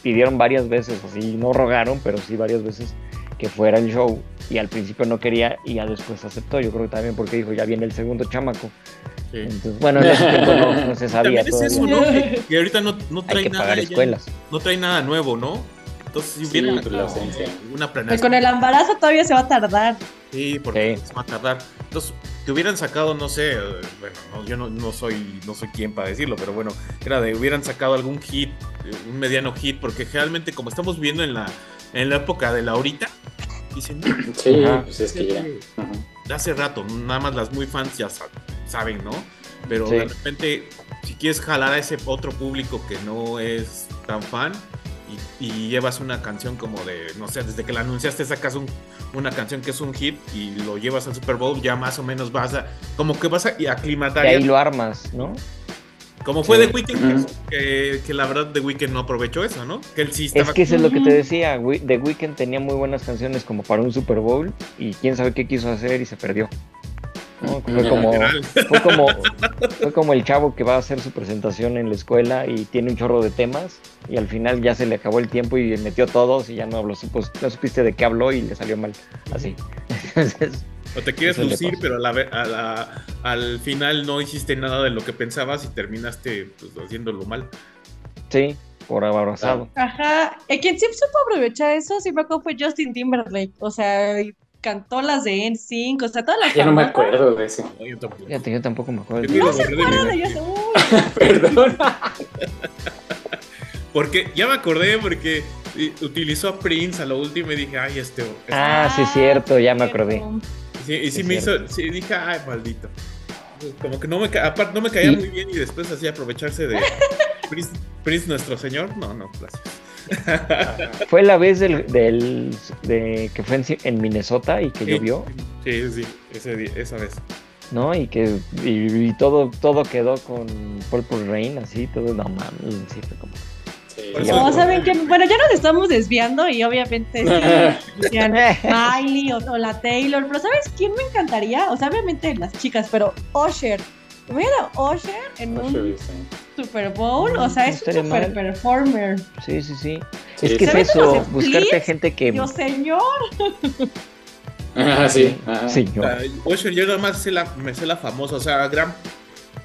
pidieron varias veces, así, no rogaron, pero sí varias veces que fuera el show y al principio no quería y ya después aceptó, yo creo que también porque dijo, ya viene el segundo chamaco. Sí. Entonces, bueno, en ese tiempo no, no se sabía También es eso. ¿no? Que, que ahorita no, no Hay trae que nada. pagar escuelas. No trae nada nuevo, ¿no? Entonces, si Sí, hubiera la ausencia. una Pues planeación. con el embarazo todavía se va a tardar. Sí, porque Sí. se va a tardar. Entonces, te hubieran sacado, no sé, eh, bueno, no, yo no, no soy no soy quien para decirlo, pero bueno, era de hubieran sacado algún hit, eh, un mediano hit, porque realmente como estamos viendo en la, en la época de la ahorita, dicen, no, Sí, Ajá. pues es que ya. Hace rato, nada más las muy fans ya sa- saben, ¿no? Pero Sí. de repente, si quieres jalar a ese otro público que no es tan fan y, y llevas una canción como de, no sé, desde que la anunciaste sacas un- una canción que es un hit y lo llevas al Super Bowl, ya más o menos vas a, como que vas a Y aclimatar. ahí lo armas, ¿no? Como fue Sí. The Weeknd, que, que la verdad The Weeknd no aprovechó eso, ¿no? Que él sí estaba... Es que eso es lo que te decía, The Weeknd tenía muy buenas canciones como para un Super Bowl y quién sabe qué quiso hacer y se perdió. ¿No? Fue como, fue como, fue como el chavo que va a hacer su presentación en la escuela y tiene un chorro de temas y al final ya se le acabó el tiempo y metió todos y ya no habló, supo- no supiste de qué habló y le salió mal. Así. Entonces, O te quieres lucir, pero a la ve- a la- al final no hiciste nada de lo que pensabas y terminaste pues, haciéndolo mal. sí, por abrazado. Ajá. Quien sí supo aprovechar eso, sí me acuerdo, fue Justin Timberlake. O sea, cantó las de NSYNC, o sea, todas las Ya no me acuerdo de ese. No, yo tampoco. Fíjate, yo tampoco me acuerdo. Yo lo No se acuerdan de. Uy, Perdón. Porque ya me acordé porque utilizó a Prince a lo último y dije, ay, este. este- Ah, sí, cierto, ya me acordé. Sí, y sí es me cierto. hizo, sí, dije, ay, maldito. Como que no me, aparte no me caía Y- muy bien y después hacía aprovecharse de Prince, Prince nuestro señor. No, no, gracias. Fue la vez del, del- de, que fue en, en Minnesota y que Sí, llovió, Sí, sí, ese día- esa vez. ¿no? Y que y, y todo todo quedó con Purple Rain, así, todo, no mames, sí, fue como... No, ¿saben qué? Bueno, ya nos estamos desviando y obviamente sí, Miley o, o la Taylor, pero ¿sabes quién me encantaría? O sea, obviamente las chicas, pero Usher. Mira, Usher en Usher, un sí. Super Bowl, o sea, es un super mal. performer. Sí, sí, sí. Sí, es que es ¿Sabes eso, buscarte gente que... Dios señor. Ajá, sí. ajá. O Señor. sea, Usher, yo nada más sé la, me sé la famosa, o sea, gran.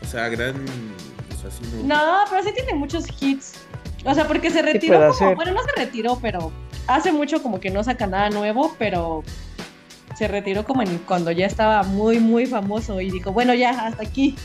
O sea, gran. O sea, sí, no. No, pero sí tiene muchos hits. O sea, porque se retiró como, hacer. bueno, no se retiró, pero hace mucho como que no saca nada nuevo, pero se retiró como en, cuando ya estaba muy, muy famoso y dijo, bueno, ya, hasta aquí.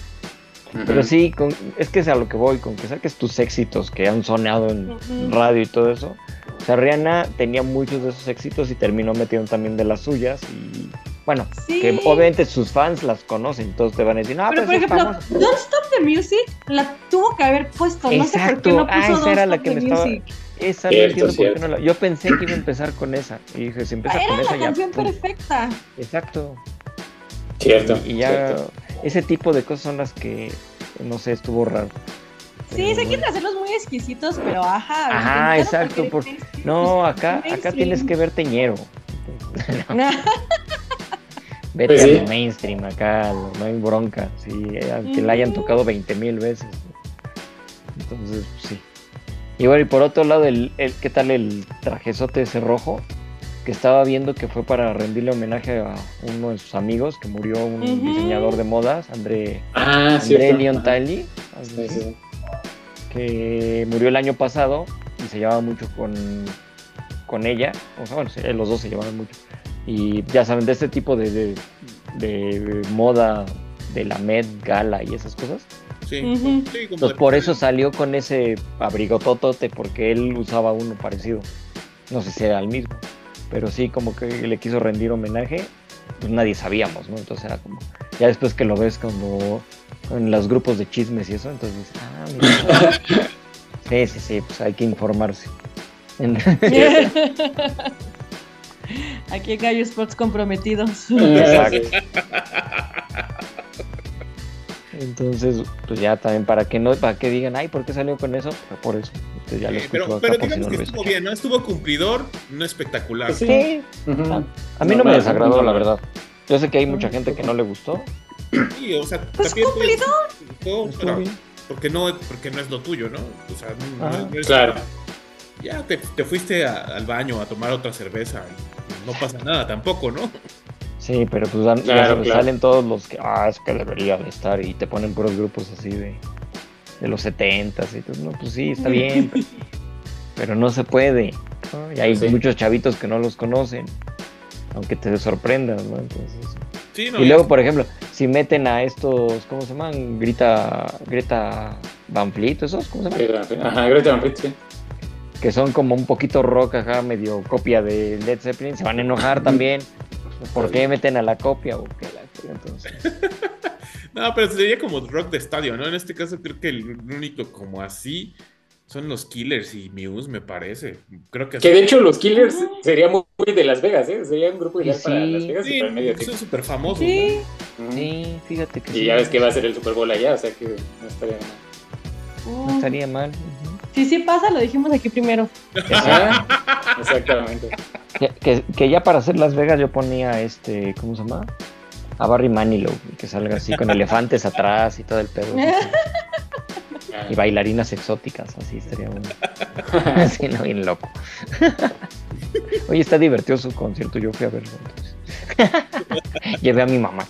Pero sí, con- es que es a lo que voy, con que saques tus éxitos que han sonado en Ujú. radio y todo eso. O sea, Rihanna tenía muchos de esos éxitos y terminó metiendo también de las suyas. Y bueno, Sí. que obviamente sus fans las conocen, todos te van a decir, no, pero pero, por ejemplo, famosa". Don't Stop the Music la tuvo que haber puesto. No sé por Exacto. qué no puso Ah, esa Don't era la Stop que the me estaba-. Esa Cierto, no entiendo por qué no la. Yo pensé que iba a empezar con esa. Y dije, si empieza Era con esa la ya. canción pum. perfecta. Exacto. Cierto. Y ya. cierto. Ese tipo de cosas son las que. No sé, estuvo raro. Sí, se quieren hacerlos muy exquisititos, pero ajá. Ajá, exacto, porque por- No, acá, acá tienes que ver teñero. Vete Pues a sí. lo mainstream, acá lo- no hay bronca, sí, eh, aunque la hayan tocado 20 mil veces. Entonces, pues, sí. Y bueno, y por otro lado, el, el- ¿qué tal el trajezote ese rojo? Que estaba viendo que fue para rendirle homenaje a uno de sus amigos que murió, un diseñador de modas, André, Ah, André. Leon Sí, sí. que murió el año pasado y se llevaba mucho con, con ella. O sea, bueno, sí, los dos se llevaban mucho. Y ya saben, de este tipo de, de, de moda de la Met Gala y esas cosas. Sí, sí, como Entonces por eso salió con ese abrigototote, porque él usaba uno parecido. No sé si era el mismo. Pero sí, como que le quiso rendir homenaje. Pues nadie sabíamos, ¿no? Entonces era como. Ya después que lo ves cuando. En los grupos de chismes y eso, entonces dices, ah, mira. Sí, sí, sí, pues hay que informarse. Aquí en Gallo Sports comprometidos. Exacto. Entonces, pues ya también para que no, para que digan, ay, ¿por qué salió con eso? Pues por eso. Usted ya lo Sí, escuchó pero, acá pero si digamos no que estuvo bien, ¿no? Estuvo cumplidor, no espectacular. Sí. Sí, Ujú. a mí no me desagradó, la verdad. Yo sé que hay mucha gente que no le gustó. Sí, o sea, Pues Estuvo pero porque no, porque no es lo tuyo, ¿no? O sea, no- no es- Claro. ya te, te fuiste a- al baño a tomar otra cerveza y no pasa nada tampoco, ¿no? Sí, pero pues dan- ya Claro, sabes, claro. salen todos los que, ah, es que debería de estar y te ponen puros grupos así de, de los 70 y todo. No, pues sí, está bien, pero, pero no se puede. ¿no? Y hay Sí. muchos chavitos que no los conocen, aunque te sorprendan, ¿no? Entonces, Sí, no, y luego, por ejemplo, si meten a estos, ¿cómo se llaman? Grita, Greta Van Fleet, ¿esos? ¿Cómo se llaman? Ajá, Greta Van Fleet, sí. Que son como un poquito rock, ajá, medio copia de Led Zeppelin, se van a enojar también. ¿Por qué meten a la copia? o qué la- Entonces, No, pero sería como rock de estadio, ¿no? En este caso creo que el único como así son los Killers y Muse, me parece. Creo que Que de hecho los Killers sería muy de Las Vegas, ¿eh? Sería un grupo ideal Sí, para Las Vegas y Sí, para el medio son súper famosos. Sí, sí, fíjate que sí. Y ya ves que va a ser el Super Bowl allá, o sea que no estaría mal. No estaría mal. Sí, sí pasa, lo dijimos aquí primero. Ajá, Exactamente. Que, que- que ya para hacer Las Vegas yo ponía este, ¿cómo se llama? A Barry Manilow, que salga así con elefantes atrás y todo el pedo. Ah, Y bailarinas exóticas, así estaría bueno. Así, no, bien loco. Oye, está divertido su concierto, yo fui a verlo entonces. Llevé a mi mamá.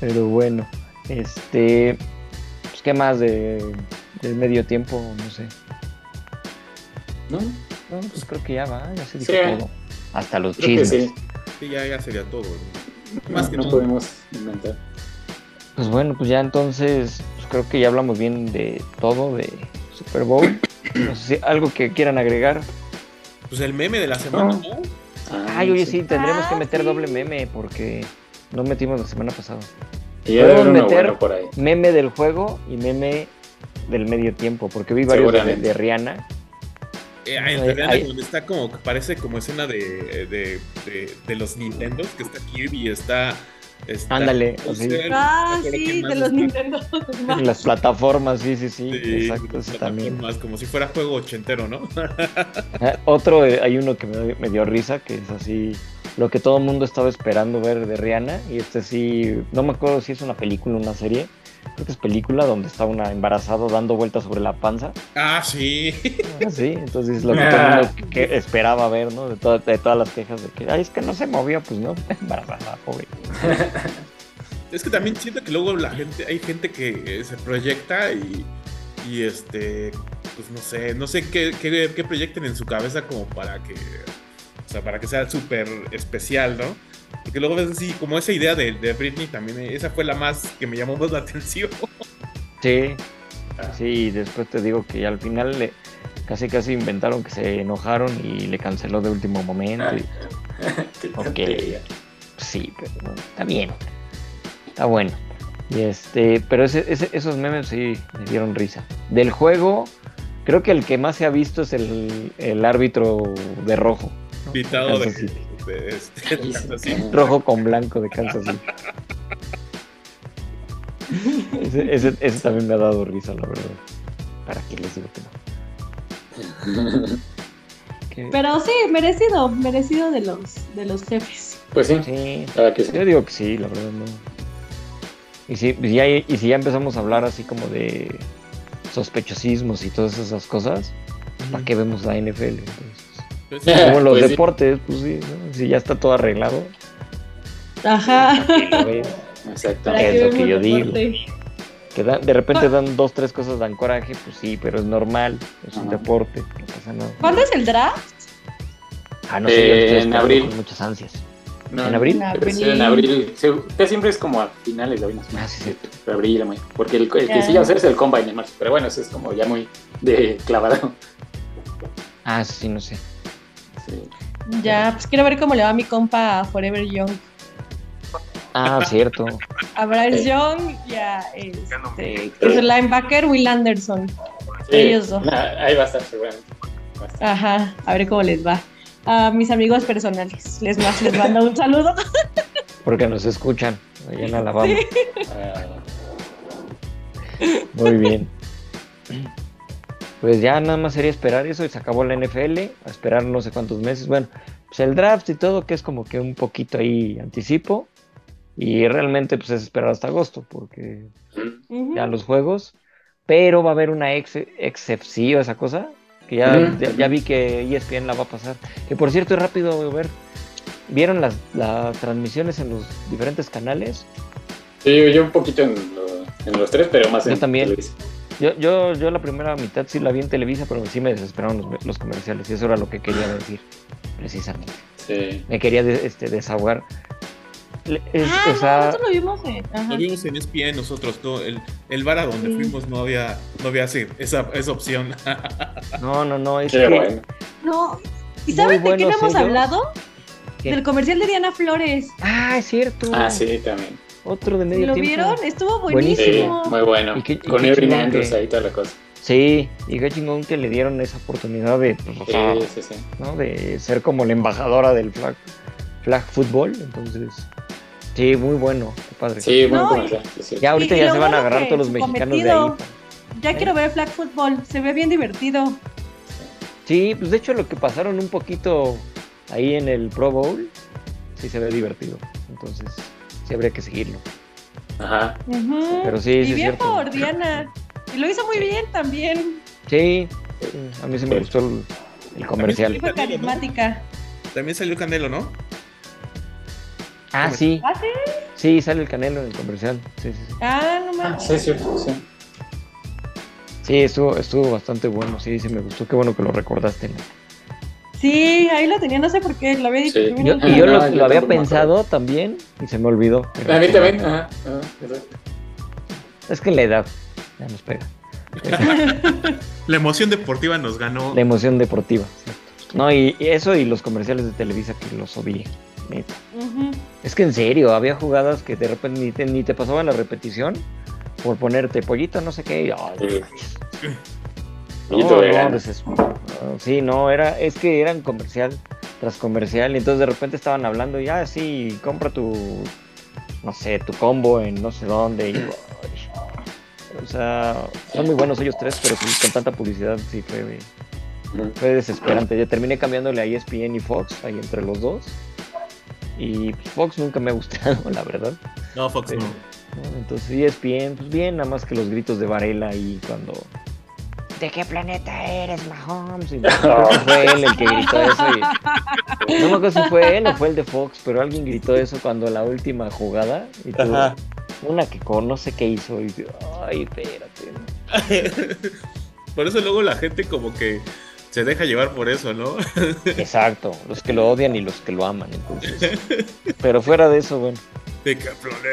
Pero bueno, este, ¿qué más de, del medio tiempo? No sé. ¿No? No, pues creo que ya va, ya se dijo Sí. todo. Hasta los Creo que chismes. sí. Sí, ya, ya sería todo. ¿no? Más No, que no todo. podemos inventar. Pues bueno, pues ya entonces, pues creo que ya hablamos bien de todo, de Super Bowl. No sé si algo que quieran agregar. Pues el meme de la semana, ¿no? Ah, Ay, oye, sí, tendremos que Ah, meter sí. doble meme porque no metimos la semana pasada. Podemos meter- por ahí. Meme del juego y meme del medio tiempo, porque vi varios de, Rihanna. Eh, de Rihanna, ay. donde está como que parece como escena de, de, de, de los Nintendos, que está Kirby, está. está Ándale, así. Ah, sí, de los. Nintendo. En las plataformas, sí, sí, sí, Sí, exacto, las ese también. plataformas, como si fuera juego ochentero, ¿no? Ah, Otro, eh, hay uno que me, me dio risa, que es así, lo que todo el mundo estaba esperando ver de Rihanna, y este sí, no me acuerdo si es una película o una serie, creo que es película donde está una embarazada dando vueltas sobre la panza, Ah, sí. Ah, sí, entonces lo que todo el mundo que esperaba ver, ¿no? De, toda- de todas las quejas de que, ay, es que no se movió, pues no, embarazada, pobre. Es que también siento que luego la gente, hay gente que eh, se proyecta y, y este, pues no sé, no sé qué, qué, qué proyecten en su cabeza como para que, sea, para que sea súper especial, ¿no? Porque luego ves así, como esa idea de, de Britney también, eh, esa fue la más que me llamó más la atención. Sí, sí, y después te digo que al final le, casi casi inventaron que se enojaron y le canceló de último momento. y-. Sí, pero está bien. Está bueno. Y este, pero ese- ese- esos memes sí me dieron risa. Del juego, creo que el que más se ha visto es el, el árbitro de rojo. ¿No? Invitado de, Kansas City. de este, de Kansas City. Rojo con blanco de Kansas City. Ese, ese- ese también me ha dado risa, la verdad. ¿Para qué les digo que no? Pero sí, merecido, merecido de los, de los jefes. Pues sí, sí, que sí. Yo digo que sí, la verdad no. Y si, ya, y si ya empezamos a hablar así como de sospechosismos y todas esas cosas, ¿para qué vemos la NFL? Entonces, Pues, como los Pues sí. deportes, pues sí, ¿no? si ya está todo arreglado, Ajá. Exacto. ¿Para Es lo que yo digo. Que da- de repente dan dos, tres cosas, dan coraje, pues sí, pero es normal, es un Ajá. deporte, no pasa nada. ¿Cuándo es el draft? Ah, no sé, Eh, yo estoy en abril. con muchas ansias. No, ¿En abril? En sí, en abril. Se- siempre es como a finales de abril. Ah, sí. De abril, mayo. Porque el, el que sí va a hacer es el combine en marzo. Pero bueno, eso es como ya muy de clavado. Ah, sí, no sé. Sí. Ya, pues quiero ver cómo le va a mi compa a Forever Young. Ah, cierto. A Bryce Sí. Young y a este, es el linebacker Will Anderson. Sí, Ellos dos. nah, ahí va a estar seguramente. A. Ajá, a ver cómo les va. A mis amigos personales, les, más, les mando un saludo. Porque nos escuchan allá en Alabama. Ah, Muy bien. Pues ya nada más sería esperar eso y se acabó la NFL, a esperar no sé cuántos meses. Bueno, pues el draft y todo, que es como que un poquito ahí anticipo. Y realmente pues es esperar hasta agosto, porque Ujú. ya los juegos. Pero va a haber una ex excepción, esa cosa, que ya, Ujú. ya, ya vi que ESPN la va a pasar. Que por cierto rápido ver. ¿Vieron las, las transmisiones en los diferentes canales? Sí, yo un poquito en, lo- en los tres, pero más Yo en también. Yo, yo, yo la primera mitad sí la vi en Televisa, pero sí me desesperaron los, los comerciales. Y eso era lo que quería decir, precisamente. Sí. Me quería de- este, desahogar. Es- Ah, o no, sea, nosotros lo vimos en. Ajá. Lo vimos en ESPN nosotros, ¿no? El, el bar a donde Sí. fuimos no había, no había ese- esa, esa opción. no, no, no. Es Qué que, bueno. No. ¿Y Muy saben de qué no hemos ellos. hablado? ¿Qué? Del comercial de Diana Flores. Ah, es cierto. Ah, sí, también. Otro de medio ¿Lo tiempo. vieron? Estuvo Sí, buenísimo. muy bueno. ¿Y qué- y Con chingón Andrews que- ahí toda la cosa. Sí, y qué chingón que le dieron esa oportunidad de, pues, o sea, Sí, sí, sí. ¿no? de ser como la embajadora del flag, flag fútbol. Entonces, sí, muy bueno. Qué padre. Sí, buen No, comercial. sí, sí. Ya ahorita Y- ya lo se van a bueno agarrar todos los mexicanos de ahí. Ya quiero ver flag football. Se ve bien divertido. Sí, pues de hecho lo que pasaron un poquito ahí en el Pro Bowl, sí se ve divertido. Entonces, sí habría que seguirlo. Ajá. Ujú. Pero sí, y sí es bien cierto. por Diana. Y lo hizo muy bien también. Sí, sí, a mí sí me gustó el, el comercial. fue carismática. También salió Canelo, ¿no? Ah, sí, ¿Ah, sí? sí, sale el canelo en el comercial. Sí, sí, sí. Ah, no Ah, mames. sí, es cierto. Sí. Sí, estuvo, estuvo bastante bueno, sí, sí me gustó. Qué bueno que lo recordaste. ¿no? Sí, ahí lo tenía, no sé por qué, lo había dicho. Sí. primero. Yo- y yo No, lo, yo había pensado también y se me olvidó. A mí también. Ajá. ajá, exacto. Es que la edad ya nos pega. La emoción deportiva nos ganó. La emoción deportiva. cierto. No, y, y eso y los comerciales de Televisa que los odié. neta. Es que en serio, había jugadas que de repente ni te, ni te pasaban la repetición por ponerte pollito, no sé qué. y, ay, Sí. no, no, no, sí, no, era, es que eran comercial tras comercial y entonces de repente estaban hablando y ah, sí, compra tu, no sé, tu combo en no sé dónde. y, o sea, son muy buenos ellos tres, pero con tanta publicidad sí fue, fue desesperante. Yo terminé cambiándole a ESPN y Fox, ahí entre los dos. Y Fox nunca me ha gustado, la verdad. No, Fox. ¿no? Entonces ESPN, pues bien, nada más que los gritos de Varela ahí cuando... ¿De qué planeta eres, Mahomes? Y no, fue él el que gritó eso. y- No me acuerdo si fue él o fue el de Fox, pero alguien gritó eso cuando la última jugada. Y tuvo Ajá. una que con no sé qué hizo. Y yo, ay, espérate. Por eso luego la gente como que se deja llevar por eso, ¿no? Exacto, los que lo odian y los que lo aman. Entonces. Pero fuera de eso, bueno. De.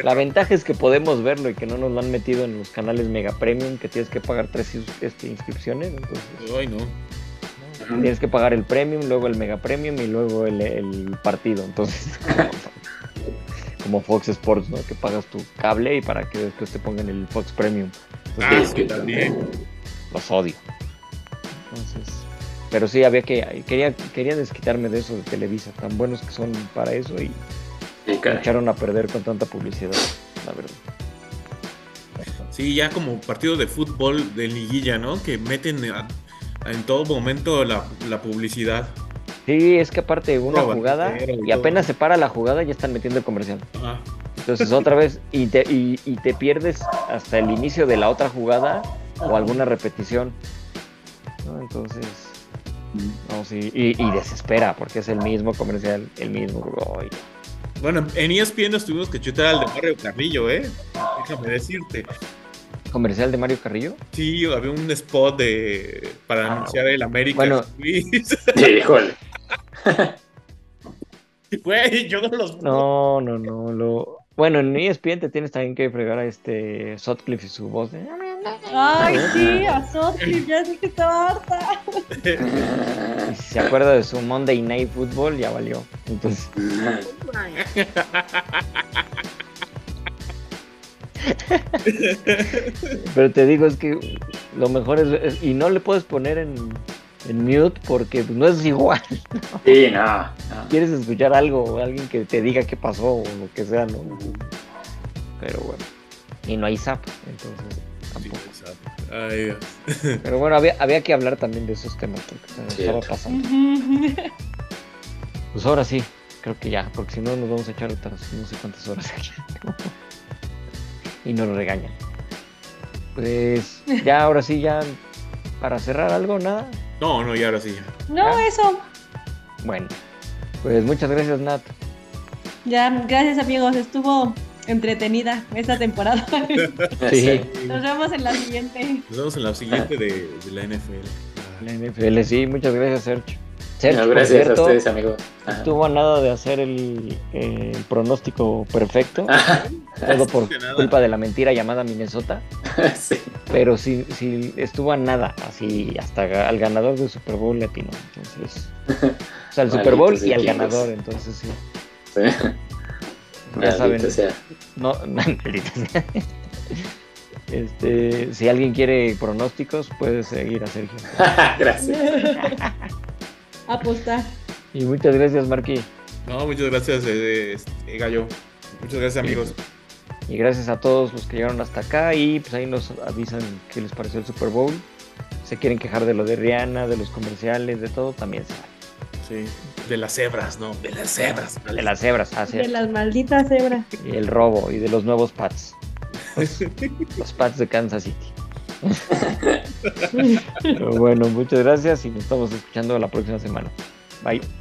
La ventaja es que podemos verlo y que no nos lo han metido en los canales Mega Premium, que tienes que pagar tres este, inscripciones. Entonces, Ay, no. Tienes que pagar el Premium, luego el Mega Premium y luego el, el partido. Entonces, como Fox Sports, ¿no? Que pagas tu cable y para que después te pongan el Fox Premium. Ah, Entonces, sí, también. los odio. Entonces, pero sí, había que. Quería, quería desquitarme de eso de Televisa, tan buenos que son para eso y Sí, me echaron a perder con tanta publicidad, la verdad. Sí, ya como partido de fútbol de liguilla, ¿no? Que meten a- a- en todo momento la, la publicidad. Sí, es que aparte una jugada y apenas se para la jugada ya están metiendo el comercial. Entonces otra vez y te, y, y te pierdes hasta el inicio de la otra jugada o alguna repetición. ¿no? Entonces, no, sí, y, y desespera porque es el mismo comercial, el mismo. ay, Bueno, en ESPN nos tuvimos que chutar al de Mario Carrillo, ¿eh? Déjame decirte. ¿Comercial de Mario Carrillo? Sí, había un spot de para Ah, anunciar el América. bueno. Luis. Sí, híjole. Güey, yo no los. No, no, no. Lo... Bueno, en ESPN te tienes también que fregar a este Sutcliffe y su voz. de- Ay, sí, a Sotcliffe, ya sé que estaba harta. Y si se acuerda de su Monday Night Football, ya valió. Entonces, pero te digo, es que lo mejor es, es- y no le puedes poner en, en mute porque no es igual. Sí, no. no. Quieres escuchar algo, o alguien que te diga qué pasó o lo que sea, ¿no? Pero bueno. Y no hay zap, entonces tampoco. Ay, Dios. Pero bueno, había, había que hablar también de esos temas porque se nos estaba pasando. Pues ahora sí, creo que ya, porque si no nos vamos a echar otras no sé cuántas horas aquí. y nos regañan. Pues ya, ahora sí, ya para cerrar algo, nada. No, no, y ahora sí. No, ¿Ya? eso. Bueno, pues muchas gracias, Nat. Ya, gracias amigos, estuvo entretenida esta temporada. Sí. Nos vemos en la siguiente. Nos vemos en la siguiente de, de la NFL. La NFL, sí, muchas gracias, Sergio. Sergio, No, gracias a ustedes, amigos. Ajá. estuvo a nada de hacer el, el pronóstico perfecto, Ajá. todo por culpa de la mentira llamada Minnesota. Sí. Pero sí, sí estuvo a nada, así hasta al ganador del Super Bowl le atinó. Entonces, o sea, el Super Bowl y al ganador, entonces sí. Sí. Ya saben. Sea. No, maldita sea. Este, si alguien quiere pronósticos, puede seguir a Sergio. Gracias. Apostar. Y muchas gracias, Marqui. No, muchas gracias, eh, este, Gallo. Muchas gracias, amigos. Y gracias a todos los que llegaron hasta acá. Y pues ahí nos avisan qué les pareció el Super Bowl. Se quieren quejar de lo de Rihanna, de los comerciales, de todo, también se. Sí. De las cebras, ¿no? De las cebras. De las cebras, así De las malditas cebras. y el robo y de los nuevos Pats. Los Pats de Kansas City. Pero bueno, muchas gracias y nos estamos escuchando la próxima semana. Bye.